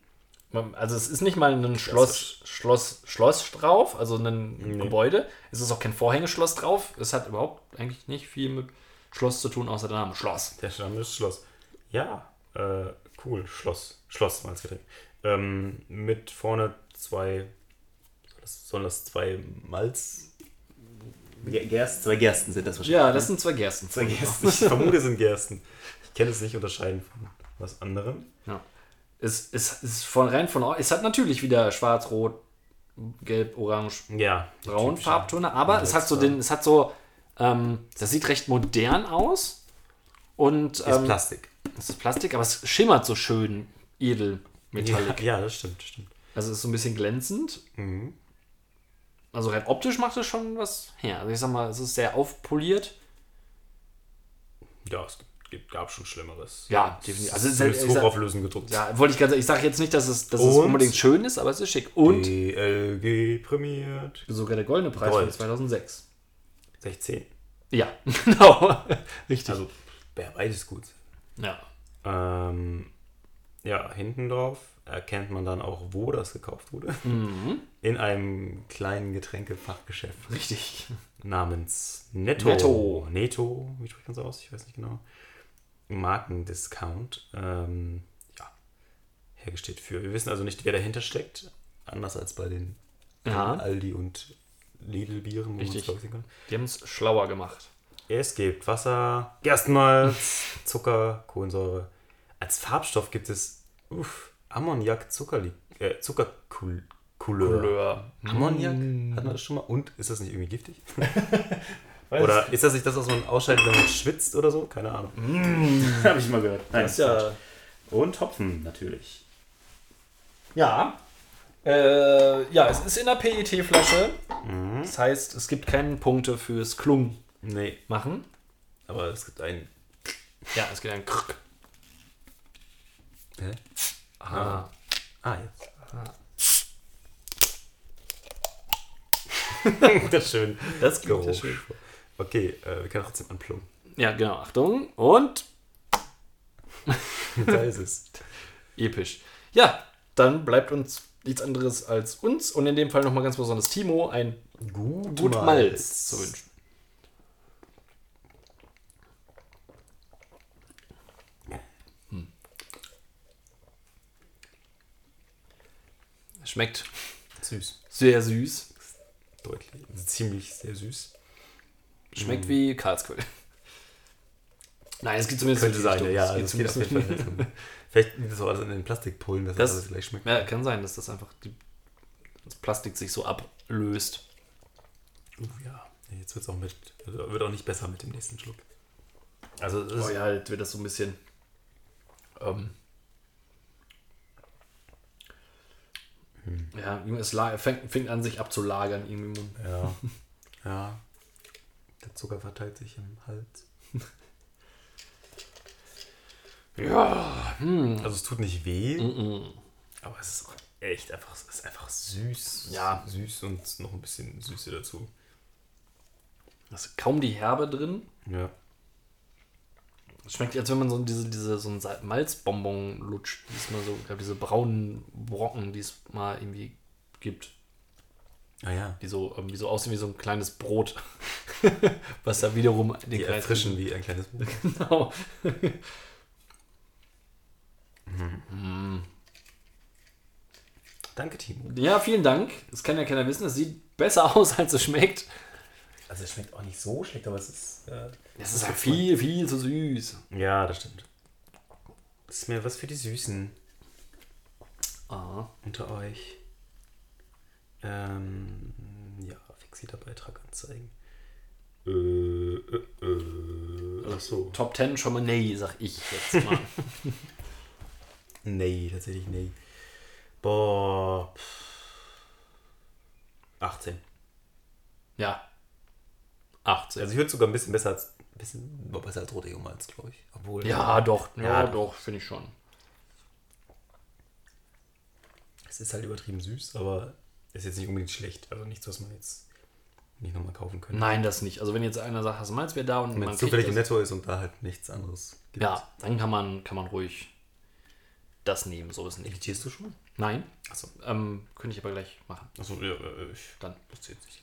Speaker 2: Also es ist nicht mal ein Schloss, Schloss, Schloss drauf, also ein
Speaker 1: Nee.
Speaker 2: Gebäude. Es ist auch kein Vorhängeschloss drauf. Es hat überhaupt eigentlich nicht viel mit Schloss zu tun, außer der Name Schloss.
Speaker 1: Der Name ist Schloss. Ja, äh, cool. Schloss. Schloss Malzgetränk. Ähm, mit vorne zwei. das- Sollen das zwei Malz. Gersten, zwei Gersten sind das
Speaker 2: Ja, das sind zwei Gersten.
Speaker 1: Zwei Gersten. Ich vermute, es sind Gersten. Ich kann es nicht unterscheiden von was anderem.
Speaker 2: Es, es ist von rein von es hat natürlich wieder schwarz, rot, gelb, orange,
Speaker 1: Ja.
Speaker 2: braun Farbtöne, aber es hat so den, es hat so, ähm, das sieht recht modern aus und
Speaker 1: Ist
Speaker 2: ähm,
Speaker 1: Plastik.
Speaker 2: es ist Plastik, aber es schimmert so schön edel metallic.
Speaker 1: Ja, ja, das stimmt, stimmt.
Speaker 2: Also es ist so ein bisschen glänzend.
Speaker 1: Mhm.
Speaker 2: Also rein optisch macht es schon was her. Also ich sag mal, es ist sehr aufpoliert.
Speaker 1: Ja, es gibt, gibt, gab schon Schlimmeres.
Speaker 2: Ja, definitiv. Also
Speaker 1: es ist hochauflösend gedruckt.
Speaker 2: Ja, wollte ich ganz, ich sage jetzt nicht, dass es, dass es unbedingt schön ist, aber es ist schick. Und
Speaker 1: DLG prämiert.
Speaker 2: sogar der goldene Preis
Speaker 1: Gold.
Speaker 2: von 2006.
Speaker 1: 16.
Speaker 2: Ja, genau. Richtig.
Speaker 1: Also, wäre beides gut.
Speaker 2: ja.
Speaker 1: Ähm, ja, hinten drauf erkennt man dann auch, wo das gekauft wurde.
Speaker 2: Mhm.
Speaker 1: In einem kleinen Getränkefachgeschäft
Speaker 2: Richtig.
Speaker 1: namens Netto.
Speaker 2: Netto.
Speaker 1: Netto, wie spricht man so aus? Ich weiß nicht genau. Markendiscount. Ähm, ja, hergestellt für. Wir wissen also nicht, wer dahinter steckt. Anders als bei den
Speaker 2: Ja.
Speaker 1: Aldi und Lidl-Bieren, wo man es
Speaker 2: Richtig.
Speaker 1: ich, sehen kann.
Speaker 2: Die haben es schlauer gemacht.
Speaker 1: Es gibt Wasser, Gerstenmalz, Zucker, Kohlensäure. Als Farbstoff gibt es uff, Ammoniak, Zuckerli äh, Zuckercouleur.
Speaker 2: Couleur.
Speaker 1: Ammoniak? Hat man das schon mal? Und ist das nicht irgendwie giftig? oder ist das nicht das, was man ausscheidet, wenn man schwitzt oder so? Keine Ahnung. Habe ich mal gehört.
Speaker 2: Das ist ja.
Speaker 1: Und Hopfen natürlich.
Speaker 2: Ja. Äh, ja, es ist in der PET-Flasche.
Speaker 1: Mhm.
Speaker 2: Das heißt, es gibt keine Punkte fürs Klung
Speaker 1: Nee,
Speaker 2: machen.
Speaker 1: aber es gibt einen.
Speaker 2: Ja, es gibt ein Krrk.
Speaker 1: Hä?
Speaker 2: Ah.
Speaker 1: Ah, jetzt. das ist schön.
Speaker 2: Das klingt ja
Speaker 1: Geruch.
Speaker 2: schön.
Speaker 1: Okay, äh, wir können trotzdem anplumpen.
Speaker 2: Ja, genau. Achtung. Und
Speaker 1: da ist es.
Speaker 2: episch. Ja, dann bleibt uns nichts anderes als uns und in dem Fall nochmal ganz besonders Timo ein
Speaker 1: Gut,
Speaker 2: Gut Malz zu wünschen. Schmeckt
Speaker 1: Süß.
Speaker 2: sehr süß.
Speaker 1: Deutlich. Ziemlich sehr süß.
Speaker 2: Schmeckt wie Karlsquell. Nein, es geht zumindest
Speaker 1: Könnte sein,
Speaker 2: Richtung.
Speaker 1: ja.
Speaker 2: Es
Speaker 1: Also es geht auf jeden Fall. Vielleicht liegt das auch alles in den Plastikpullen, dass das,
Speaker 2: Das-
Speaker 1: alles gleich schmeckt.
Speaker 2: Ja, kann sein, dass das einfach die, das Plastik sich so ablöst.
Speaker 1: Uh, ja. Jetzt wird es auch mit. Wird auch nicht besser mit dem nächsten Schluck. Also
Speaker 2: Oh ja, jetzt wird das so ein bisschen. Ähm, Ja, es fängt, fängt an, sich abzulagern irgendwie im Mund.
Speaker 1: ja. ja. Der Zucker verteilt sich im Hals.
Speaker 2: Ja, hm.
Speaker 1: Also es tut nicht weh,
Speaker 2: Mm-mm.
Speaker 1: aber es ist auch echt einfach, es ist einfach süß.
Speaker 2: Ja.
Speaker 1: Süß und noch ein bisschen Süße dazu.
Speaker 2: Da ist kaum die Herbe drin.
Speaker 1: Ja.
Speaker 2: Es schmeckt, als wenn man so diese, diese so ein Malzbonbon lutscht. Diesmal so, ich glaube, diese braunen Brocken, die es mal irgendwie gibt.
Speaker 1: Ah ja.
Speaker 2: Die so irgendwie so aussehen wie so ein kleines Brot. Was da wiederum den
Speaker 1: Die erfrischen wie ein kleines Buch.
Speaker 2: Genau.
Speaker 1: Danke, Timo.
Speaker 2: Ja, vielen Dank. Das kann ja keiner wissen. Es sieht besser aus, als es schmeckt.
Speaker 1: Also es schmeckt auch nicht so schlecht, aber es ist. Äh,
Speaker 2: Es ist halt viel, viel zu süß.
Speaker 1: Ja, das stimmt. Das ist mir was für die Süßen
Speaker 2: Ah.
Speaker 1: unter euch. Ähm, ja, fixierter Beitrag anzeigen. Äh, äh, äh. Ach so.
Speaker 2: Top 10 schon mal nee, sag ich jetzt mal.
Speaker 1: Nee, tatsächlich nee. Boah. pff. 18.
Speaker 2: ja. 18.
Speaker 1: Also ich würde sogar ein bisschen besser als. Ein bisschen besser als Rote Malz, glaube ich. Obwohl.
Speaker 2: ja, doch. Ja,
Speaker 1: Ja,
Speaker 2: doch, finde ich schon.
Speaker 1: Es ist halt übertrieben süß, aber ist jetzt nicht unbedingt schlecht. Also nichts, was man jetzt nicht nochmal kaufen könnte.
Speaker 2: Nein, das nicht. Also wenn jetzt einer sagt, hast du Malz wäre da und
Speaker 1: Wenn
Speaker 2: man
Speaker 1: es zufällig im Netto ist und da halt nichts anderes gibt.
Speaker 2: Ja, dann kann man, kann man ruhig das nehmen, so ist nicht.
Speaker 1: Imitierst du schon?
Speaker 2: Nein,
Speaker 1: Achso.
Speaker 2: ähm, könnte ich aber gleich machen.
Speaker 1: Achso, ja, ich.
Speaker 2: Dann.
Speaker 1: Das zählt sich.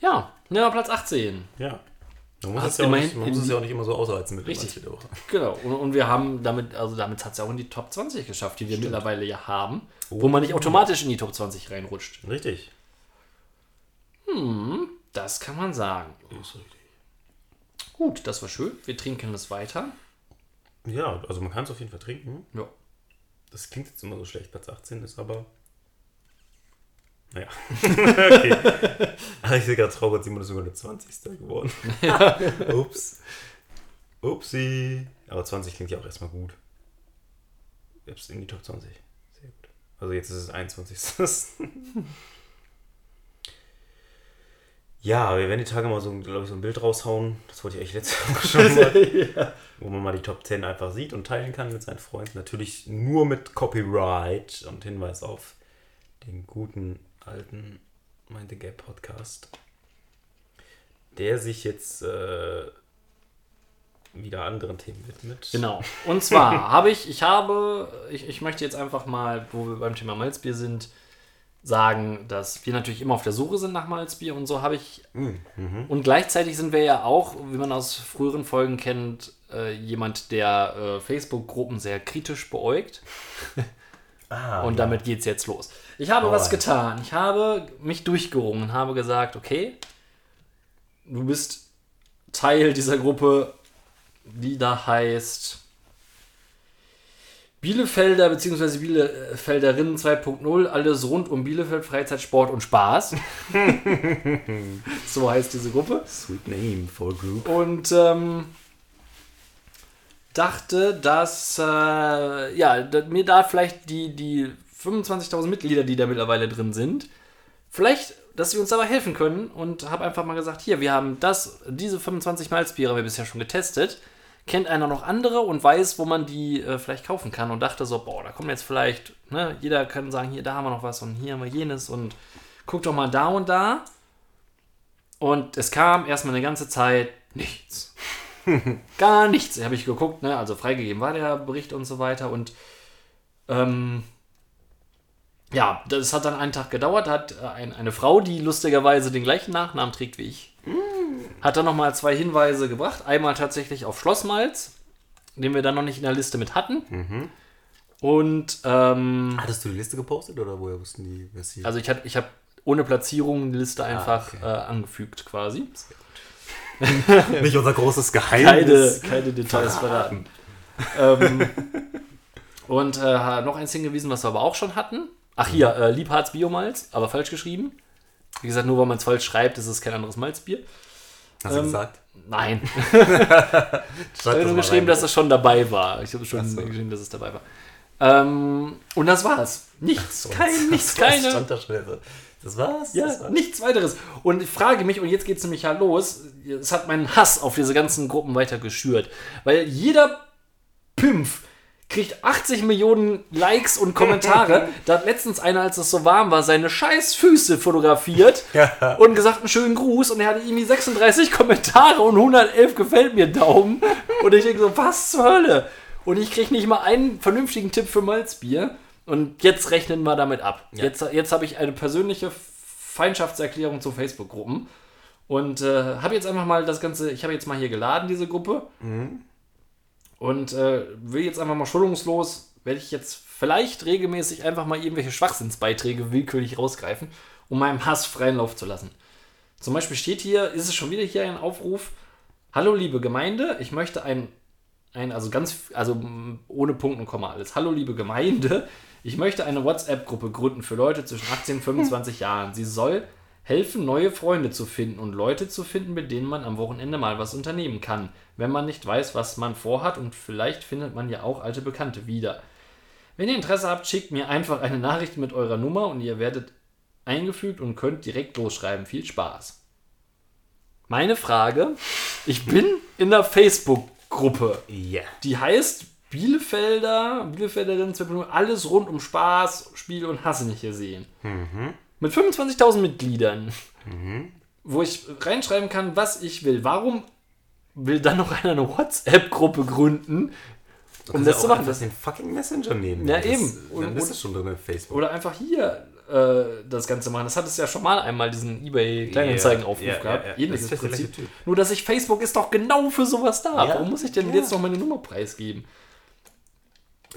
Speaker 2: Ja, ja, Platz 18.
Speaker 1: Ja. Man muss, es ja, nicht, man muss es ja auch nicht immer so ausreizen mit dem
Speaker 2: Richtig.
Speaker 1: Woche.
Speaker 2: Genau. Und, und wir haben damit, also damit hat es ja auch in die Top 20 geschafft, die wir
Speaker 1: Stimmt.
Speaker 2: mittlerweile ja haben. Wo man nicht automatisch in die Top 20 reinrutscht.
Speaker 1: Richtig.
Speaker 2: Das kann man sagen.
Speaker 1: Ist richtig.
Speaker 2: Gut, das war schön. Wir trinken es weiter.
Speaker 1: Ja, also man kann es auf jeden Fall trinken.
Speaker 2: Ja.
Speaker 1: Das klingt jetzt immer so schlecht. Platz 18 ist aber. Naja. okay. Aber ich sehe gerade Traubert Simon ist sogar der 20. geworden. Ups. Upsi. Aber 20 klingt ja auch erstmal gut. Jetzt in die Top 20. Also jetzt ist es 21. ja, wir werden die Tage mal so, glaube ich, so ein Bild raushauen. Das wollte ich eigentlich letzte Woche schon mal. Wo man mal die Top 10 einfach sieht und teilen kann mit seinen Freunden. Natürlich nur mit Copyright und Hinweis auf den guten alten Mind the Gap Podcast. Der sich jetzt äh, wieder anderen Themen widmet.
Speaker 2: Genau. Und zwar habe ich, ich habe, ich, ich möchte jetzt einfach mal, wo wir beim Thema Malzbier sind, sagen, dass wir natürlich immer auf der Suche sind nach Malzbier und so habe ich.
Speaker 1: Mhm.
Speaker 2: Und gleichzeitig sind wir ja auch, wie man aus früheren Folgen kennt, äh, jemand, der äh, Facebook-Gruppen sehr kritisch beäugt.
Speaker 1: Ah,
Speaker 2: Und damit geht's jetzt los. Ich habe
Speaker 1: Hau
Speaker 2: was getan. Ich habe mich durchgerungen und habe gesagt, okay, du bist Teil dieser Gruppe, die da heißt Bielefelder bzw. Bielefelderinnen 2.0, alles rund um Bielefeld, Freizeit, Sport und Spaß. so heißt diese Gruppe.
Speaker 1: Sweet name for group.
Speaker 2: Und ähm, dachte, dass äh, ja, mir da vielleicht die, die 25.000 Mitglieder, die da mittlerweile drin sind, vielleicht, dass sie uns dabei helfen können und habe einfach mal gesagt, hier, wir haben das, diese 25 Malzbiere haben wir bisher schon getestet. Kennt einer noch andere und weiß, wo man die äh, vielleicht kaufen kann und dachte so, boah, da kommen jetzt vielleicht, ne, jeder kann sagen, hier, da haben wir noch was und hier haben wir jenes und guck doch mal da und da. Und es kam erstmal eine ganze Zeit nichts. Gar nichts. Habe ich geguckt, ne? Also freigegeben war der Bericht und so weiter. Und ähm, ja, das hat dann einen Tag gedauert. Hat äh, ein, eine Frau, die lustigerweise den gleichen Nachnamen trägt wie ich, hat dann nochmal zwei Hinweise gebracht. Einmal tatsächlich auf Schlossmalz, den wir dann noch nicht in der Liste mit hatten. Und ähm,
Speaker 1: Hattest du die Liste gepostet oder woher wussten die, was hier?
Speaker 2: also ich habe ich hab ohne Platzierung die Liste einfach
Speaker 1: okay.
Speaker 2: äh, angefügt quasi.
Speaker 1: nicht unser großes
Speaker 2: keine,
Speaker 1: Geheimnis.
Speaker 2: keine Details verraten. ähm, und äh, noch eins hingewiesen, was wir aber auch schon hatten. Ach hier, äh, Liebharz Biomalz, aber falsch geschrieben. Wie gesagt, nur weil man es falsch schreibt, ist es kein anderes Malzbier.
Speaker 1: Hast du
Speaker 2: Ähm,
Speaker 1: gesagt?
Speaker 2: Nein, ich habe nur geschrieben, dass es schon dabei war. Ich habe schon
Speaker 1: Ach so.
Speaker 2: geschrieben, dass es dabei war. Ähm, und das war's. Nichts, kein, nichts, keine.
Speaker 1: Stand da schon jetzt. Das war's?
Speaker 2: Ja,
Speaker 1: das war's?
Speaker 2: nichts weiteres. Und ich frage mich, und jetzt geht es nämlich ja los, es hat meinen Hass auf diese ganzen Gruppen weiter geschürt. Weil jeder Pimpf kriegt 80 Millionen Likes und Kommentare. da hat letztens einer, als es so warm war, seine scheiß Füße fotografiert
Speaker 1: Ja.
Speaker 2: und gesagt, einen schönen Gruß. Und er hatte irgendwie 36 Kommentare und 111 gefällt mir Daumen. Und ich denke so, was zur Hölle? Und ich kriege nicht mal einen vernünftigen Tipp für Malzbier. Und jetzt rechnen wir damit ab.
Speaker 1: Ja.
Speaker 2: Jetzt, jetzt habe ich eine persönliche Feindschaftserklärung zu Facebook-Gruppen. Und äh, habe jetzt einfach mal das Ganze, ich habe jetzt mal hier geladen, diese Gruppe. Und äh, will jetzt einfach mal schulungslos, werde ich jetzt vielleicht regelmäßig einfach mal irgendwelche Schwachsinnsbeiträge willkürlich rausgreifen, um meinem Hass freien Lauf zu lassen. Zum Beispiel steht hier, ist es schon wieder hier ein Aufruf, Hallo liebe Gemeinde, ich möchte ein, ein also ganz, also ohne Punkt und Komma alles. Hallo liebe Gemeinde, ich möchte eine WhatsApp-Gruppe gründen für Leute zwischen 18 und 25 Jahren. Sie soll helfen, neue Freunde zu finden und Leute zu finden, mit denen man am Wochenende mal was unternehmen kann, wenn man nicht weiß, was man vorhat und vielleicht findet man ja auch alte Bekannte wieder. Wenn ihr Interesse habt, schickt mir einfach eine Nachricht mit eurer Nummer und ihr werdet eingefügt und könnt direkt losschreiben. Viel Spaß. Meine Frage, ich bin in der Facebook-Gruppe,
Speaker 1: Ja.
Speaker 2: die heißt Bielefelder, Bielefelderinnen 2.0, alles rund um Spaß, Spiel und Hasse nicht gesehen. Mit 25.000 Mitgliedern, wo ich reinschreiben kann, was ich will. Warum will dann noch einer eine WhatsApp-Gruppe gründen,
Speaker 1: Du
Speaker 2: um das
Speaker 1: ja
Speaker 2: zu machen?
Speaker 1: einfach den fucking Messenger nehmen.
Speaker 2: Ja,
Speaker 1: Das-
Speaker 2: eben.
Speaker 1: Dann
Speaker 2: Und-
Speaker 1: bist du schon drin in Facebook.
Speaker 2: Oder einfach hier äh, das Ganze machen. Das hat es ja schon mal einmal diesen eBay-Kleinanzeigen-Aufruf
Speaker 1: Ja, ja,
Speaker 2: gehabt.
Speaker 1: ja.
Speaker 2: Ähnliches
Speaker 1: Das
Speaker 2: Prinzip. Nur, dass ich Facebook ist doch genau für sowas da. Warum muss ich denn jetzt noch meine Nummer preisgeben?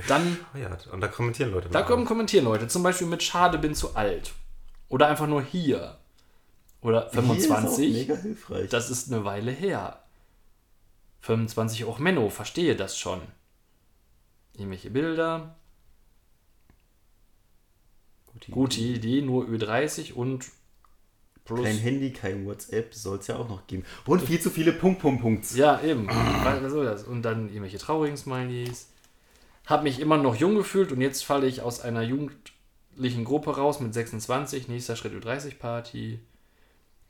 Speaker 2: Dann,
Speaker 1: ja, und da kommentieren Leute.
Speaker 2: da kommen kommentieren Leute. Zum Beispiel mit Schade, bin zu alt. Oder einfach nur hier. Oder
Speaker 1: Hier ist
Speaker 2: 25.
Speaker 1: Mega hilfreich.
Speaker 2: Das ist eine Weile her. 25 auch Menno, verstehe das schon. Irgendwelche Bilder.
Speaker 1: Gute
Speaker 2: Gute Idee, nur Ö30 und plus.
Speaker 1: Kein Handy, kein WhatsApp, soll es ja auch noch geben. Und viel zu viele Punkt, Punkt, Punkt.
Speaker 2: Ja, eben. Was soll das? Und dann irgendwelche traurigen Smileys. Hab mich immer noch jung gefühlt und jetzt falle ich aus einer jugendlichen Gruppe raus mit 26. Nächster Schritt Ü30-Party.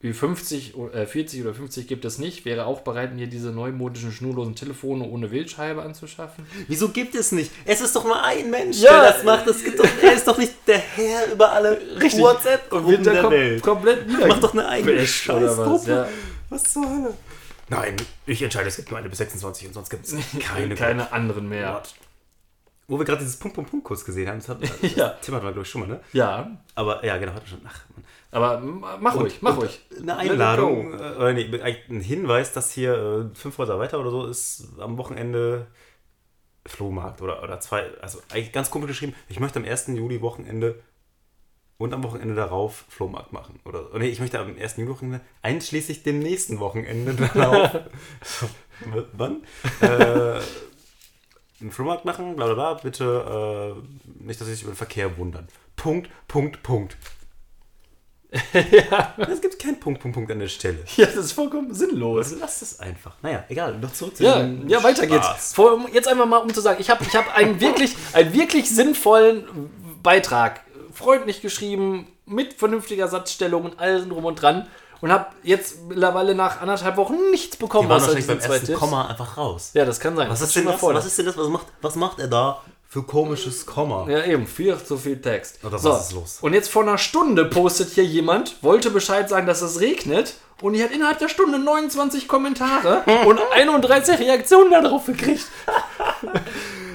Speaker 2: Ü50, o- äh, 40 oder 50 gibt es nicht. Wäre auch bereit, mir diese neumodischen schnurlosen Telefone ohne Wählscheibe anzuschaffen.
Speaker 1: Wieso gibt es nicht? Es ist doch nur ein Mensch,
Speaker 2: Ja,
Speaker 1: der das macht. Das gibt doch, er ist doch nicht der Herr über alle
Speaker 2: Und
Speaker 1: WhatsApp-Gruppen
Speaker 2: da
Speaker 1: der
Speaker 2: kom
Speaker 1: Welt.
Speaker 2: komplett
Speaker 1: Mach doch eine eigene Scheißgruppe.
Speaker 2: ja.
Speaker 1: Was zur Hölle? Nein, ich entscheide, es gibt nur eine bis 26 und sonst gibt es keine.
Speaker 2: Keine anderen mehr.
Speaker 1: Gott. Wo wir gerade dieses Punkt, Punkt, Punkt kurz gesehen haben, das, hat, das
Speaker 2: Ja.
Speaker 1: Thema hatten wir, glaube ich, schon mal, ne?
Speaker 2: Ja,
Speaker 1: Aber ja, genau, wir schon. Ach, Mann.
Speaker 2: aber mach ruhig, mach ruhig.
Speaker 1: Eine Einladung, äh, oder nee, ein Hinweis, dass hier äh, fünf Häuser weiter oder so ist am Wochenende Flohmarkt oder, oder zwei, also eigentlich ganz komisch geschrieben, ich möchte am 1. Juli Wochenende und am Wochenende darauf Flohmarkt machen. Oder nee, ich möchte am 1. Juli Wochenende einschließlich dem nächsten Wochenende darauf. Wann? Äh, einen Flohmarkt machen, bla bla bla, bitte äh, nicht, dass Sie sich über den Verkehr wundern. Punkt, Punkt, Punkt. ja. Es gibt keinen Punkt, Punkt, Punkt an der Stelle.
Speaker 2: Ja, das ist vollkommen sinnlos.
Speaker 1: Also lass es einfach. Naja, egal, noch zurück zu
Speaker 2: Ja, ja, weiter geht's.
Speaker 1: Spaß.
Speaker 2: Vor, jetzt einfach mal, um zu sagen, ich habe ich hab einen, wirklich, einen wirklich sinnvollen Beitrag, freundlich geschrieben, mit vernünftiger Satzstellung und allem drum und dran und habe jetzt mittlerweile nach anderthalb Wochen nichts bekommen.
Speaker 1: Die waren wahrscheinlich beim ersten
Speaker 2: Tipps.
Speaker 1: Komma einfach raus.
Speaker 2: Ja, das kann sein.
Speaker 1: Was
Speaker 2: Das
Speaker 1: ist, denn das? was ist denn das? Was macht, was macht er da für komisches Komma?
Speaker 2: Ja, eben, viel zu viel Text.
Speaker 1: Oder was ist los?
Speaker 2: Und jetzt vor einer Stunde postet hier jemand, wollte Bescheid sagen, dass es regnet. Und die hat innerhalb der Stunde 29 Kommentare und 31 Reaktionen darauf gekriegt.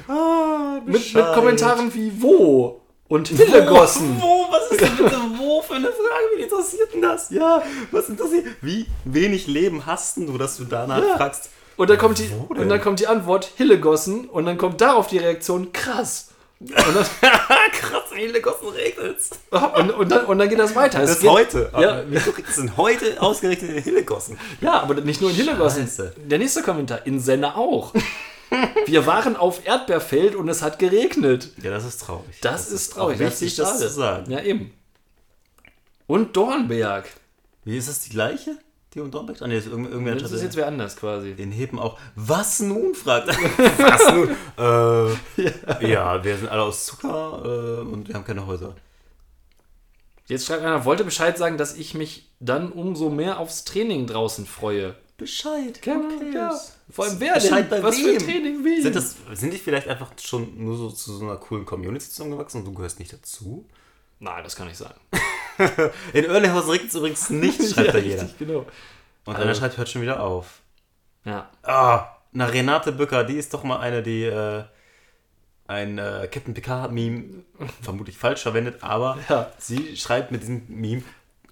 Speaker 1: Ah,
Speaker 2: Mit, mit Kommentaren wie wo und Hillegossen.
Speaker 1: Wo? Was ist denn bitte wo für eine Frage? Wie interessiert denn das? Ja, was interessiert? Wie wenig Leben hast denn du, dass du danach
Speaker 2: Ja.
Speaker 1: fragst?
Speaker 2: Und dann kommt die,
Speaker 1: Wo
Speaker 2: und dann kommt die Antwort Hillegossen und dann kommt darauf die Reaktion krass. Und dann,
Speaker 1: Krass, wie viele Kosten regnet's?
Speaker 2: und, und, dann, und dann geht das weiter. Es
Speaker 1: Das ist
Speaker 2: geht-
Speaker 1: heute.
Speaker 2: Ja.
Speaker 1: Wieso sind heute ausgerichtete Hillegossen?
Speaker 2: Ja, aber nicht nur in Hillegossen.
Speaker 1: Scheiße.
Speaker 2: Der nächste Kommentar, in Senne auch. Wir waren auf Erdbeerfeld und es hat geregnet.
Speaker 1: Ja, das ist traurig.
Speaker 2: Das, ist traurig.
Speaker 1: Wichtig, das zu sagen.
Speaker 2: Ja, eben. Und Dornberg.
Speaker 1: Wie ist das die gleiche? Die und Dornberg? Ah, nee, das ist irgend- irgendwer
Speaker 2: Das ist jetzt wer anders quasi.
Speaker 1: Den Heben auch. Was nun? fragt er. Was nun? äh, ja. wir sind alle aus Zucker äh, und wir haben keine Häuser.
Speaker 2: Jetzt schreibt einer, wollte Bescheid sagen, dass ich mich dann umso mehr aufs Training draußen freue.
Speaker 1: Bescheid.
Speaker 2: Okay, ja. Vor allem wer
Speaker 1: Bescheid
Speaker 2: denn?
Speaker 1: bei
Speaker 2: Was für
Speaker 1: wem?
Speaker 2: Training wie?
Speaker 1: Sind, das, sind die vielleicht einfach schon nur so zu so einer coolen Community zusammengewachsen und du gehörst nicht dazu?
Speaker 2: Nein, das kann ich sagen.
Speaker 1: In Oerlehausen regnet es übrigens nicht, schreibt
Speaker 2: ja,
Speaker 1: da jeder.
Speaker 2: richtig, genau.
Speaker 1: Und einer schreibt, hört schon wieder auf.
Speaker 2: Ja.
Speaker 1: Ah, na Renate Bücker, die ist doch mal eine, die äh, ein äh, Captain Picard-Meme vermutlich falsch verwendet, aber
Speaker 2: Ja.
Speaker 1: sie schreibt mit diesem Meme.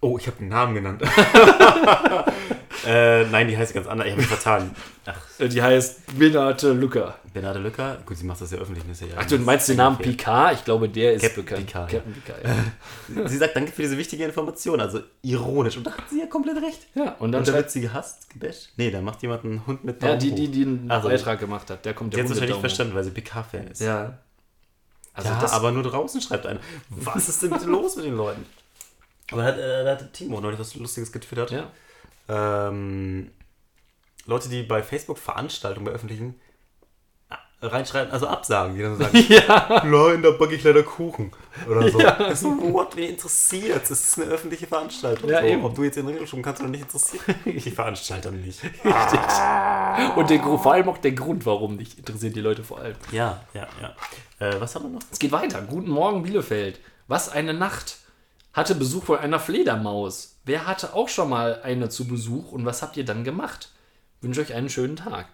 Speaker 1: Oh, ich habe den Namen genannt. Äh, nein, die heißt ganz anders. Ich habe mich vertan. Ach,
Speaker 2: Äh, Die heißt Benate Lücker.
Speaker 1: Bernade Lücker. Gut, sie macht das ja öffentlich. Das ist ja
Speaker 2: Ach, du meinst den Namen
Speaker 1: Picard?
Speaker 2: Ich glaube, der ist
Speaker 1: Captain
Speaker 2: bekannt.
Speaker 1: Picard.
Speaker 2: Captain Picard, ja.
Speaker 1: Sie sagt danke für diese wichtige Information. Also ironisch. Und da hat sie ja komplett recht.
Speaker 2: ja, und dann
Speaker 1: Und wird sie gehasst, gebasht? Nee, da macht jemand einen Hund mit
Speaker 2: ja,
Speaker 1: Daumen
Speaker 2: die,
Speaker 1: hoch.
Speaker 2: die, die einen
Speaker 1: Also,
Speaker 2: Beitrag gemacht hat. Der kommt
Speaker 1: Die
Speaker 2: der
Speaker 1: hat es wahrscheinlich
Speaker 2: Hundedaumen hoch.
Speaker 1: verstanden, weil sie PK-Fan ist.
Speaker 2: Ja. Also
Speaker 1: ja,
Speaker 2: das,
Speaker 1: aber nur draußen schreibt einer. Was ist denn bitte los mit den Leuten? Aber da hat, äh, da hat Timo neulich was Lustiges getwittert.
Speaker 2: ja.
Speaker 1: Ähm, Leute, die bei Facebook Veranstaltungen bei öffentlichen äh, reinschreiben, also absagen, die dann so sagen,
Speaker 2: ja.
Speaker 1: nein, da backe ich leider Kuchen. Oder so.
Speaker 2: Ja.
Speaker 1: Das ist so, what, wen interessiert? Das ist eine öffentliche Veranstaltung.
Speaker 2: Ja,
Speaker 1: so,
Speaker 2: eben.
Speaker 1: Ob du jetzt in den Regelschirm kannst oder nicht, interessiert die Veranstalter nicht.
Speaker 2: Und der, Gru- vor allem auch der Grund, warum nicht, interessiert die Leute vor allem.
Speaker 1: Ja, ja, ja. Äh, was haben wir noch?
Speaker 2: Es geht weiter. Guten Morgen, Bielefeld. Was eine Nacht. Hatte Besuch von einer Fledermaus. Wer hatte auch schon mal eine zu Besuch und was habt ihr dann gemacht? Wünsche euch einen schönen Tag.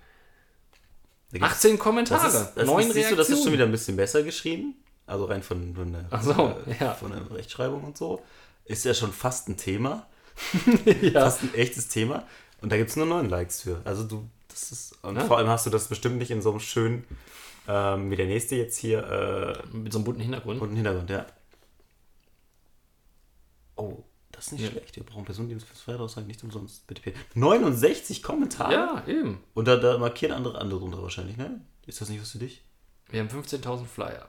Speaker 1: Da gibt's-
Speaker 2: 18 Kommentare,
Speaker 1: Das ist, das du, das ist schon
Speaker 2: Reaktionen.
Speaker 1: wieder ein bisschen besser geschrieben. Also rein von, von, der,
Speaker 2: so,
Speaker 1: äh,
Speaker 2: ja.
Speaker 1: von der Rechtschreibung und so. Ist ja schon fast ein Thema.
Speaker 2: ja.
Speaker 1: Fast ein echtes Thema. Und da gibt es nur neun Likes für. Also du, das ist. Und
Speaker 2: Ja.
Speaker 1: vor allem hast du das bestimmt nicht in so einem schönen, ähm, wie der nächste jetzt hier, äh,
Speaker 2: Mit so einem bunten Hintergrund.
Speaker 1: bunten Hintergrund, ja. Oh, das ist nicht
Speaker 2: Ja.
Speaker 1: schlecht. Wir brauchen Personendienst fürs Feiertaussagen nicht umsonst. Bitte, bitte. 69 Kommentare?
Speaker 2: Ja, eben.
Speaker 1: Und da, da markieren andere andere drunter wahrscheinlich, ne? Ist das nicht was für dich?
Speaker 2: Wir haben 15.000 Flyer.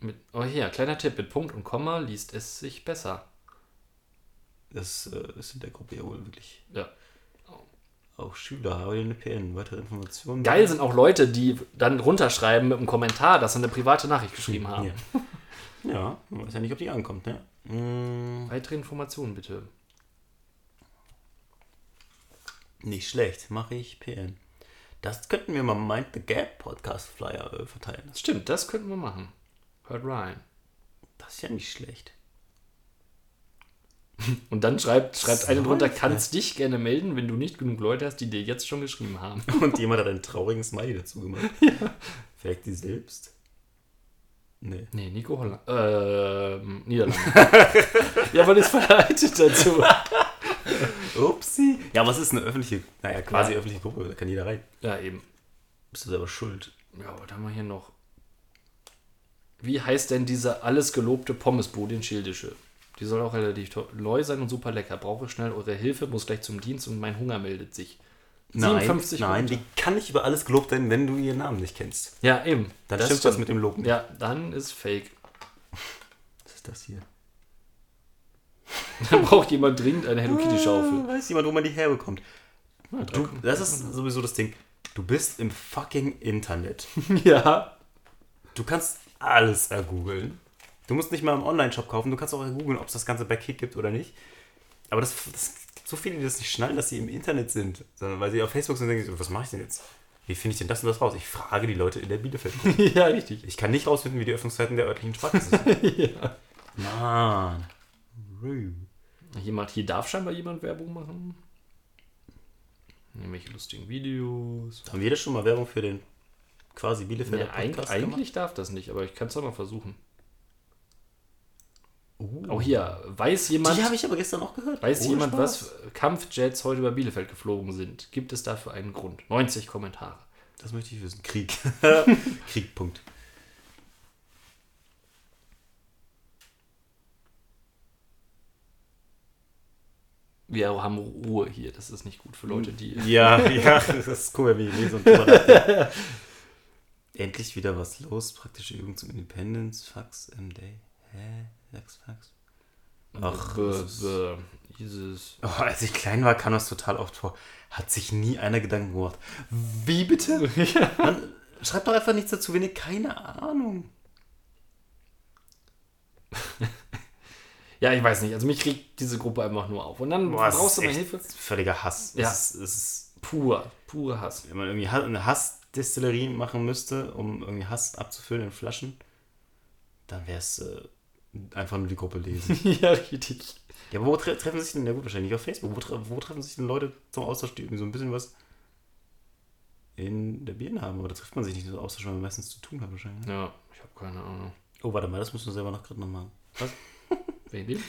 Speaker 2: Mit, oh hier, kleiner Tipp. Mit Punkt und Komma liest es sich besser.
Speaker 1: Das äh, ist in der Gruppe ja wohl wirklich
Speaker 2: Ja.
Speaker 1: auch Schüler. Habe ich eine PN. Weitere Informationen?
Speaker 2: Geil sind auch Leute, die dann runterschreiben mit einem Kommentar, dass sie eine private Nachricht geschrieben haben.
Speaker 1: Ja. ja, man weiß ja nicht, ob die ankommt, ne? Mm,
Speaker 2: Weitere Informationen bitte.
Speaker 1: nicht schlecht. Mache ich PN. Das könnten wir mal Mind the Gap Podcast Flyer äh, verteilen. Das,
Speaker 2: Stimmt, das könnten wir machen. Hört rein.
Speaker 1: das ist ja nicht schlecht.
Speaker 2: Und dann schreibt, schreibt eine drunter, kannst dich gerne melden, wenn du nicht genug Leute hast, die dir jetzt schon geschrieben haben.
Speaker 1: Und jemand hat einen traurigen Smiley dazu gemacht. Ja. Vielleicht die selbst? Nee.
Speaker 2: Nee, Nico Holland. Ähm, Niederlande. ja, man ist verleitet dazu.
Speaker 1: Upsi. Ja, es ist eine öffentliche, naja, quasi
Speaker 2: Ja.
Speaker 1: öffentliche Gruppe, da kann jeder rein.
Speaker 2: Ja, eben.
Speaker 1: Bist du selber schuld.
Speaker 2: Ja, was haben wir hier noch? Wie heißt denn diese alles gelobte Pommesbude in Schildische? Die soll auch relativ neu sein und super lecker. Brauche schnell eure Hilfe, muss gleich zum Dienst und mein Hunger meldet sich.
Speaker 1: Nein,
Speaker 2: 57
Speaker 1: nein, die kann nicht über alles gelobt werden, wenn du ihren Namen nicht kennst.
Speaker 2: Ja, eben.
Speaker 1: Dann
Speaker 2: Das
Speaker 1: stimmt was mit dem Lob nicht.
Speaker 2: Ja, dann ist fake.
Speaker 1: Was ist das hier?
Speaker 2: Dann braucht jemand dringend eine Hello Kitty Schaufel.
Speaker 1: Weiß jemand, wo man die herbekommt. Du, das ist sowieso das Ding. Du bist im fucking Internet.
Speaker 2: ja.
Speaker 1: Du kannst alles ergoogeln. Du musst nicht mal im Online-Shop kaufen. Du kannst auch ergoogeln, ob es das Ganze bei Kick gibt oder nicht. Aber das, das so viele, die das nicht schnallen, dass sie im Internet sind. Sondern weil sie auf Facebook sind und denken, so, was mache ich denn jetzt? Wie finde ich denn das und das raus? Ich frage die Leute in der Bielefeld.
Speaker 2: ja, richtig.
Speaker 1: Ich kann nicht rausfinden, wie die Öffnungszeiten der örtlichen Sparkasse sind.
Speaker 2: ja.
Speaker 1: Mann.
Speaker 2: Jemand, hier darf scheinbar jemand Werbung machen. Nämlich lustigen Videos.
Speaker 1: Haben wir das schon mal Werbung für den quasi Bielefelder
Speaker 2: Ja, eig
Speaker 1: Podcast
Speaker 2: eigentlich darf das nicht, aber ich kann es doch mal versuchen.
Speaker 1: Gemacht?
Speaker 2: Auch hier, weiß jemand,
Speaker 1: Die habe ich aber gestern auch gehört.
Speaker 2: weiß
Speaker 1: Ohne
Speaker 2: jemand
Speaker 1: Spaß.
Speaker 2: was Kampfjets heute über Bielefeld geflogen sind? Gibt es dafür einen Grund? 90 Kommentare.
Speaker 1: Das möchte ich wissen. Krieg. Krieg, Punkt.
Speaker 2: Wir haben Ruhe hier, das ist nicht gut für Leute, die.
Speaker 1: Ja, ja, das ist cool, wenn ich lese und drüber nachdenke. Endlich wieder was los. Praktische Übung zum Independence. Fax MD. Hä? Fax, Fax. Ach,
Speaker 2: B- Jesus.
Speaker 1: Oh, als ich klein war, kam das total oft vor. Hat sich nie einer Gedanken gemacht. Wie bitte? Man, schreibt doch einfach nichts dazu, wenn ihr keine Ahnung.
Speaker 2: Ja, ich weiß nicht. Also mich kriegt diese Gruppe einfach nur auf. Und dann
Speaker 1: Boah,
Speaker 2: brauchst du mal Hilfe.
Speaker 1: Völliger Hass.
Speaker 2: Ja.
Speaker 1: Es, ist, es ist,
Speaker 2: Pur, pure Hass.
Speaker 1: wenn man irgendwie eine Hassdestillerie machen müsste, um irgendwie Hass abzufüllen in Flaschen, dann wäre es äh, einfach nur die Gruppe lesen.
Speaker 2: ja, richtig.
Speaker 1: ja, aber wo tre treffen sich denn, ja gut, wahrscheinlich auf Facebook, wo, tre wo treffen sich denn Leute zum Austausch, die irgendwie so ein bisschen was in der Birne haben? Aber da trifft man sich nicht so Austausch, weil man meistens zu tun hat wahrscheinlich. ne?
Speaker 2: Ja, ich habe keine Ahnung.
Speaker 1: Oh, warte mal, das müssen wir selber noch gerade noch machen. Was?
Speaker 2: Dem?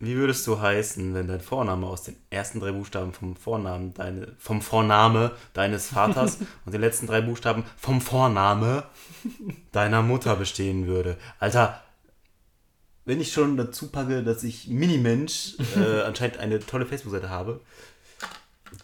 Speaker 1: Wie würdest du heißen, wenn dein Vorname aus den ersten drei Buchstaben vom Vornamen deine, vom Vorname deines Vaters und den letzten drei Buchstaben vom Vorname deiner Mutter bestehen würde? Alter, wenn ich schon dazu packe, dass ich Minimensch äh, anscheinend eine tolle Facebook-Seite habe,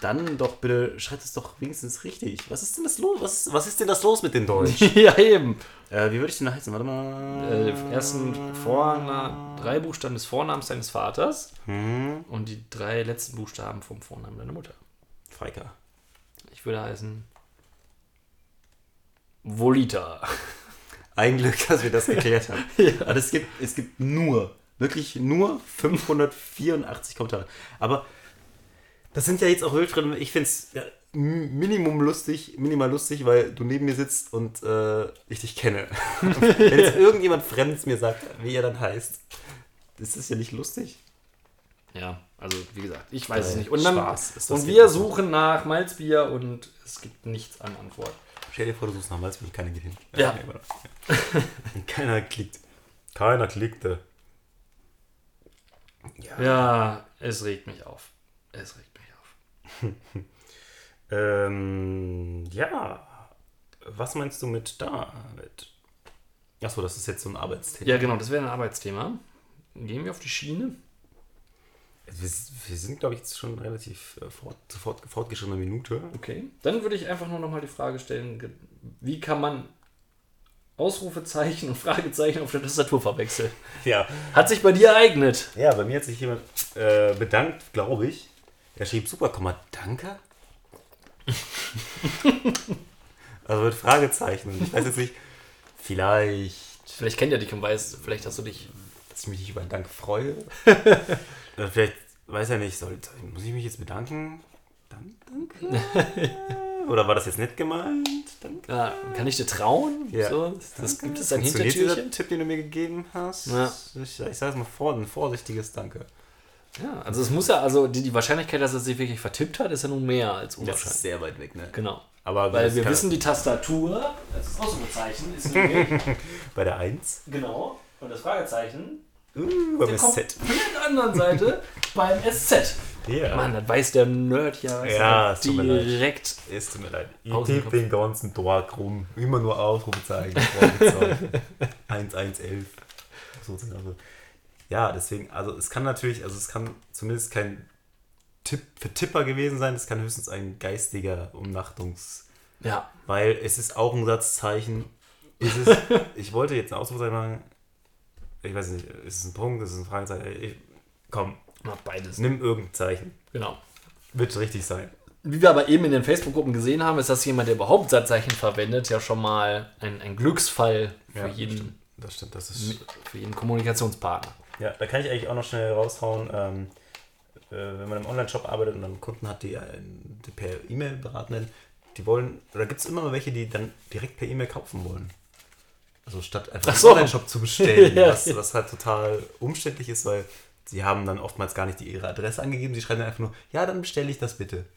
Speaker 1: dann doch bitte schreibt es doch wenigstens richtig. Was ist denn das los? Was, was ist denn das los mit den Deutsch?
Speaker 2: ja, eben.
Speaker 1: äh, wie würde ich denn heißen? Warte mal.
Speaker 2: Äh, ersten Vornamen, drei Buchstaben des Vornamens deines Vaters
Speaker 1: Hm,
Speaker 2: und die drei letzten Buchstaben vom Vornamen deiner Mutter.
Speaker 1: Freika.
Speaker 2: Ich würde heißen Volita.
Speaker 1: Ein Glück, dass wir das geklärt haben. Aber es gibt, es gibt nur, wirklich nur 584 Kommentare. Aber das sind ja jetzt auch Wildfremde. Ich finde es ja, Minimum lustig, minimal lustig, weil du neben mir sitzt und äh, ich dich kenne. Wenn jetzt irgendjemand Fremdes mir sagt, wie er dann heißt, ist das ja nicht lustig.
Speaker 2: Ja, also wie gesagt, ich weiß es
Speaker 1: Äh,
Speaker 2: nicht. Und, dann,
Speaker 1: Spaß ist das
Speaker 2: und wir suchen nach Malzbier und es gibt nichts an Antwort.
Speaker 1: Stell dir vor, du suchst nach Malz und keiner geht hin.
Speaker 2: Ja.
Speaker 1: Ja. Keiner klickt. Keiner klickte. Ja.
Speaker 2: Ja, es regt mich auf. Es regt mich auf.
Speaker 1: Ähm, ja. Was meinst du mit David? Achso, das ist jetzt so ein Arbeitsthema.
Speaker 2: Ja, genau, das wäre ein Arbeitsthema. Gehen wir auf die Schiene.
Speaker 1: Wir, wir sind, glaube ich, jetzt schon relativ äh, fort, fort, fortgeschrittener Minute.
Speaker 2: Okay. Dann würde ich einfach nur noch mal die Frage stellen, wie kann man Ausrufezeichen und Fragezeichen auf der Tastatur verwechseln?
Speaker 1: Ja.
Speaker 2: Hat sich bei dir ereignet.
Speaker 1: Ja, bei mir hat sich jemand äh, bedankt, glaube ich. Er schrieb super, Komma, danke. also mit Fragezeichen. Ich weiß jetzt nicht, vielleicht,
Speaker 2: Vielleicht kennt er dich und weiß, vielleicht hast du dich.
Speaker 1: dass ich mich nicht über einen Dank freue. Oder vielleicht, weiß er nicht, soll, muss ich mich jetzt bedanken? Dann, danke. oder war das jetzt nicht gemeint? Danke.
Speaker 2: Ja, kann ich dir trauen?
Speaker 1: Ja.
Speaker 2: So, das gibt es ein Hintertürchen.
Speaker 1: dieser Tipp, den du mir gegeben hast?
Speaker 2: Ja.
Speaker 1: Ich, ich sage es mal vor, ein vorsichtiges Danke.
Speaker 2: Ja, also es muss ja, also die, die Wahrscheinlichkeit, dass er sich wirklich vertippt hat, ist ja nun mehr als
Speaker 1: Das
Speaker 2: unwahrscheinlich.
Speaker 1: ist sehr weit weg, ne?
Speaker 2: Genau.
Speaker 1: Aber
Speaker 2: Weil
Speaker 1: das
Speaker 2: wir wissen, die Tastatur, das Ausrufezeichen, ist
Speaker 1: bei der 1,
Speaker 2: genau, und das Fragezeichen
Speaker 1: uh, beim
Speaker 2: der
Speaker 1: SZ.
Speaker 2: komplett anderen Seite beim SZ.
Speaker 1: Ja.
Speaker 2: Mann, das weiß der Nerd ja,
Speaker 1: Ja, es tut mir leid.
Speaker 2: direkt.
Speaker 1: Es tut mir leid. Ich tippe den ganzen Tag rum. Immer nur Ausrufezeichen. Fragezeichen. 1111. So, also. Ja, deswegen, also es kann natürlich, also es kann zumindest kein Tipp für Tipper gewesen sein, es kann höchstens ein geistiger Umnachtungs...
Speaker 2: Ja,
Speaker 1: Weil es ist auch ein Satzzeichen. Ist es, ich wollte jetzt ein Ausrufezeichen machen. Ich weiß nicht, ist es ein Punkt, ist es ein Fragezeichen? Ich, komm,
Speaker 2: macht beides.
Speaker 1: nimm irgendein Zeichen.
Speaker 2: Genau.
Speaker 1: Wird richtig sein.
Speaker 2: Wie wir aber eben in den Facebook-Gruppen gesehen haben, ist, dass jemand, der überhaupt Satzzeichen verwendet, ja schon mal ein, ein Glücksfall für,
Speaker 1: Ja,
Speaker 2: jeden,
Speaker 1: Das stimmt, das ist...
Speaker 2: für jeden Kommunikationspartner.
Speaker 1: Ja, da kann ich eigentlich auch noch schnell raushauen, ähm, äh, wenn man im Online-Shop arbeitet und dann Kunden hat, die, äh, die per E-Mail beraten werden, die wollen, oder gibt es immer mal welche, die dann direkt per E-Mail kaufen wollen. Also statt einfach
Speaker 2: Ach so.
Speaker 1: im Online-Shop zu bestellen,
Speaker 2: Ja,
Speaker 1: was, was halt total umständlich ist, weil sie haben dann oftmals gar nicht die, ihre Adresse angegeben, sie schreiben dann einfach nur, ja, dann bestelle ich das bitte.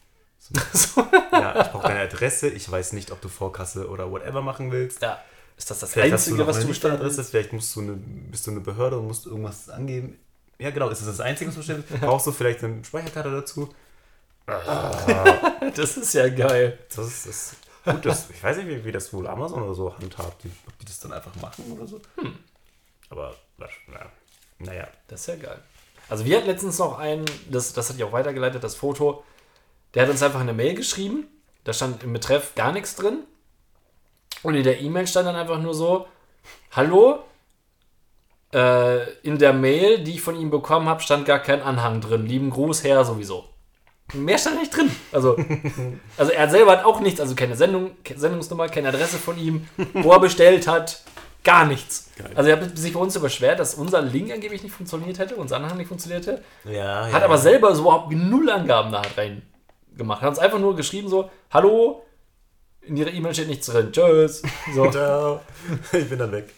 Speaker 1: So. ja, ich brauche deine Adresse, ich weiß nicht, ob du Vorkasse oder whatever machen willst.
Speaker 2: Ja. Ist das das
Speaker 1: Vielleicht
Speaker 2: Einzige, was du bestellen willst?
Speaker 1: vielleicht musst du eine, bist du eine Behörde und musst irgendwas angeben. Ja, genau, ist das das Einzige, was du bestellst? Brauchst du vielleicht eine Speicherkarte dazu?
Speaker 2: Das ist ja geil.
Speaker 1: Das ist, das gut. Das, ich weiß nicht, wie, wie das wohl Amazon oder so handhabt, die, ob die das dann einfach machen oder so. Aber, was- na, naja.
Speaker 2: Das ist ja geil. Also wir hatten letztens noch einen, das, das hat ich auch weitergeleitet, das Foto. Der hat uns einfach eine Mail geschrieben. Da stand im Betreff gar nichts drin. Und in der E-Mail stand dann einfach nur so, Hallo, äh, in der Mail, die ich von ihm bekommen habe, stand gar kein Anhang drin. Lieben Gruß, Herr sowieso. Mehr stand nicht drin. Also, also er selber hat auch nichts, also keine Sendung, Sendungsnummer, keine Adresse von ihm, wo er bestellt hat, gar nichts.
Speaker 1: Geil.
Speaker 2: Also er hat sich bei uns beschwert, dass unser Link angeblich nicht funktioniert hätte, unser Anhang nicht funktioniert hätte.
Speaker 1: Ja,
Speaker 2: Hat aber selber so überhaupt null Angaben da rein gemacht. Hat uns einfach nur geschrieben so, hallo, in ihrer E-Mail steht nichts drin, tschüss. So.
Speaker 1: Ciao. Ich bin dann weg.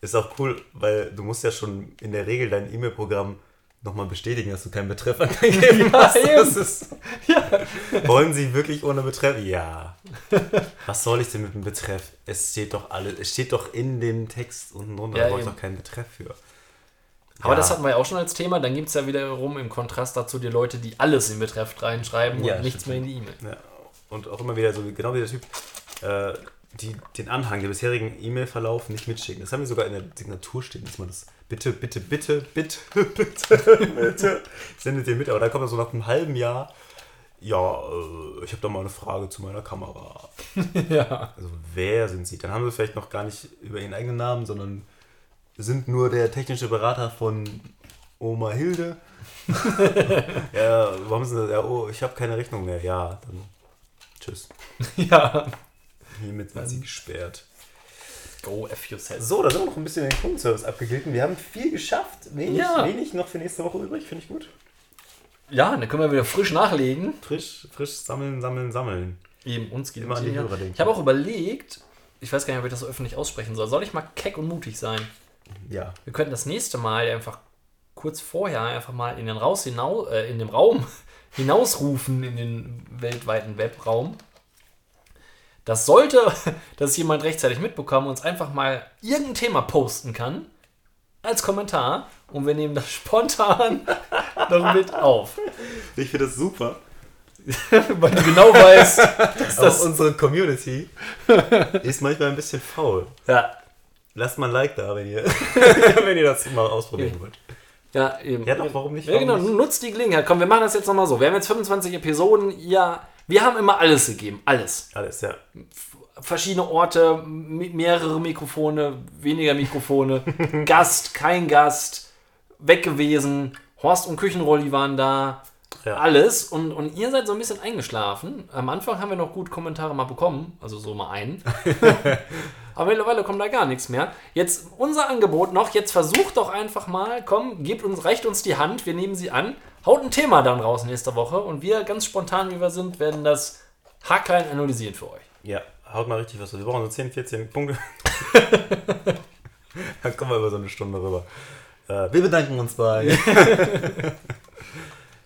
Speaker 1: Ist auch cool, weil du musst ja schon in der Regel dein E-Mail-Programm nochmal bestätigen, dass du keinen Betreff angegeben
Speaker 2: Ja,
Speaker 1: hast.
Speaker 2: eben.
Speaker 1: Das ist, Wollen sie wirklich ohne Betreff? Ja. Was soll ich denn mit dem Betreff? Es steht doch alles, es steht doch in dem Text unten drunter,
Speaker 2: Ja,
Speaker 1: da brauche ich doch keinen Betreff für.
Speaker 2: Aber
Speaker 1: Ja.
Speaker 2: das hatten wir ja auch schon als Thema. Dann gibt es ja wiederum im Kontrast dazu die Leute, die alles in Betreff reinschreiben
Speaker 1: Ja,
Speaker 2: und nichts
Speaker 1: stimmt.
Speaker 2: mehr in die E-Mail.
Speaker 1: Ja. Und auch immer wieder so, genau wie der Typ, äh, die den Anhang, den bisherigen E-Mail-Verlauf nicht mitschicken. Das haben wir sogar in der Signatur stehen, dass man das bitte, bitte, bitte, bitte, bitte, bitte sendet ihr mit. Aber da kommt dann so nach einem halben Jahr, ja, äh, ich habe da mal eine Frage zu meiner Kamera.
Speaker 2: Ja.
Speaker 1: Also wer sind Sie? Dann haben sie vielleicht noch gar nicht über ihren eigenen Namen, sondern sind nur der technische Berater von Oma Hilde. ja, warum sind das? Ja, oh, ich habe keine Rechnung mehr. Ja, dann tschüss.
Speaker 2: ja.
Speaker 1: Hiermit sind sie gesperrt.
Speaker 2: Go F yourself.
Speaker 1: So, da sind wir noch ein bisschen den Kundenservice abgeglitten. Wir haben viel geschafft. Wenig,
Speaker 2: Ja.
Speaker 1: wenig noch für nächste Woche übrig. Finde ich gut.
Speaker 2: Ja, dann können wir wieder frisch nachlegen.
Speaker 1: Frisch, frisch sammeln, sammeln, sammeln.
Speaker 2: Eben, uns geht
Speaker 1: Immer an die. Hörer denken.
Speaker 2: Ich habe auch überlegt, ich weiß gar nicht, ob ich das so öffentlich aussprechen soll. Soll ich mal keck und mutig sein?
Speaker 1: Ja.
Speaker 2: Wir könnten das nächste Mal einfach kurz vorher einfach mal in den Raus hinaus, äh, in dem Raum hinausrufen in den weltweiten Webraum. Das sollte, dass jemand rechtzeitig mitbekommen und uns einfach mal irgendein Thema posten kann als Kommentar und wir nehmen das spontan noch mit auf.
Speaker 1: Ich finde das super.
Speaker 2: Weil du genau weißt, dass das.
Speaker 1: unsere Community ist manchmal ein bisschen faul.
Speaker 2: Ja,
Speaker 1: Lasst mal ein Like da, wenn ihr, wenn ihr das mal ausprobieren wollt.
Speaker 2: Ja, eben.
Speaker 1: Ja, doch, warum nicht?
Speaker 2: Ja, genau, nutzt die Gelegenheit. Komm, wir machen das jetzt nochmal so. Wir haben jetzt 25 Episoden. Ja, wir haben immer alles gegeben. Alles.
Speaker 1: Alles, ja.
Speaker 2: Verschiedene Orte, mehrere Mikrofone, weniger Mikrofone, Gast, kein Gast, weg gewesen. Horst und Küchenrolli waren da.
Speaker 1: Ja.
Speaker 2: Alles. Und, und ihr seid so ein bisschen eingeschlafen. Am Anfang haben wir noch gut Kommentare mal bekommen. Also so mal einen. Aber mittlerweile kommt da gar nichts mehr. Jetzt unser Angebot noch, jetzt versucht doch einfach mal, komm, gebt uns, reicht uns die Hand, wir nehmen sie an, haut ein Thema dann raus nächste Woche und wir, ganz spontan wie wir sind, werden das Hacklein analysieren für euch.
Speaker 1: Ja, haut mal richtig was. Wir brauchen so 10, 14 Punkte. Dann kommen wir über so eine Stunde rüber. Äh, wir bedanken uns bei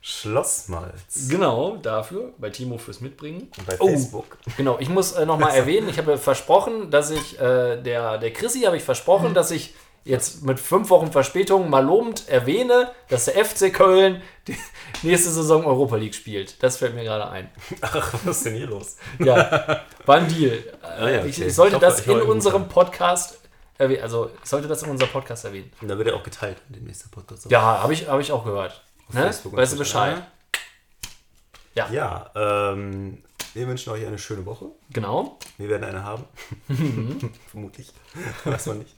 Speaker 1: Schlossmalz
Speaker 2: Genau, dafür, bei Timo fürs Mitbringen.
Speaker 1: und bei
Speaker 2: Oh.
Speaker 1: Facebook.
Speaker 2: Genau, ich muss äh, nochmal erwähnen, ich habe versprochen, dass ich, äh, der, der Chrissy habe ich versprochen, dass ich jetzt mit fünf Wochen Verspätung mal lobend erwähne, dass der FC Köln die nächste Saison Europa League spielt. Das fällt mir gerade ein.
Speaker 1: Ach, was ist denn hier los?
Speaker 2: Ja, war ein Deal.
Speaker 1: Ah ja,
Speaker 2: ich,
Speaker 1: okay.
Speaker 2: ich sollte
Speaker 1: Ich hoffe,
Speaker 2: das
Speaker 1: ich
Speaker 2: in unserem. Podcast erwähnen. Also, ich sollte das in unserem Podcast erwähnen.
Speaker 1: Und da wird er auch geteilt in dem nächsten Podcast.
Speaker 2: Ja, habe ich, hab ich auch gehört. Ne? Weißt du. Bescheid? Ja,
Speaker 1: Ja, ähm, wir wünschen euch eine schöne Woche.
Speaker 2: genau.
Speaker 1: Wir werden eine haben. Vermutlich. Weiß man nicht.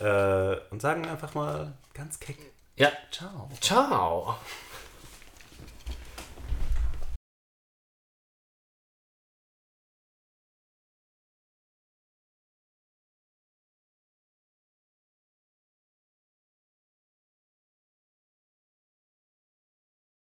Speaker 1: Äh, und sagen einfach mal ganz keck.
Speaker 2: Ja,
Speaker 1: Ciao.
Speaker 2: ciao.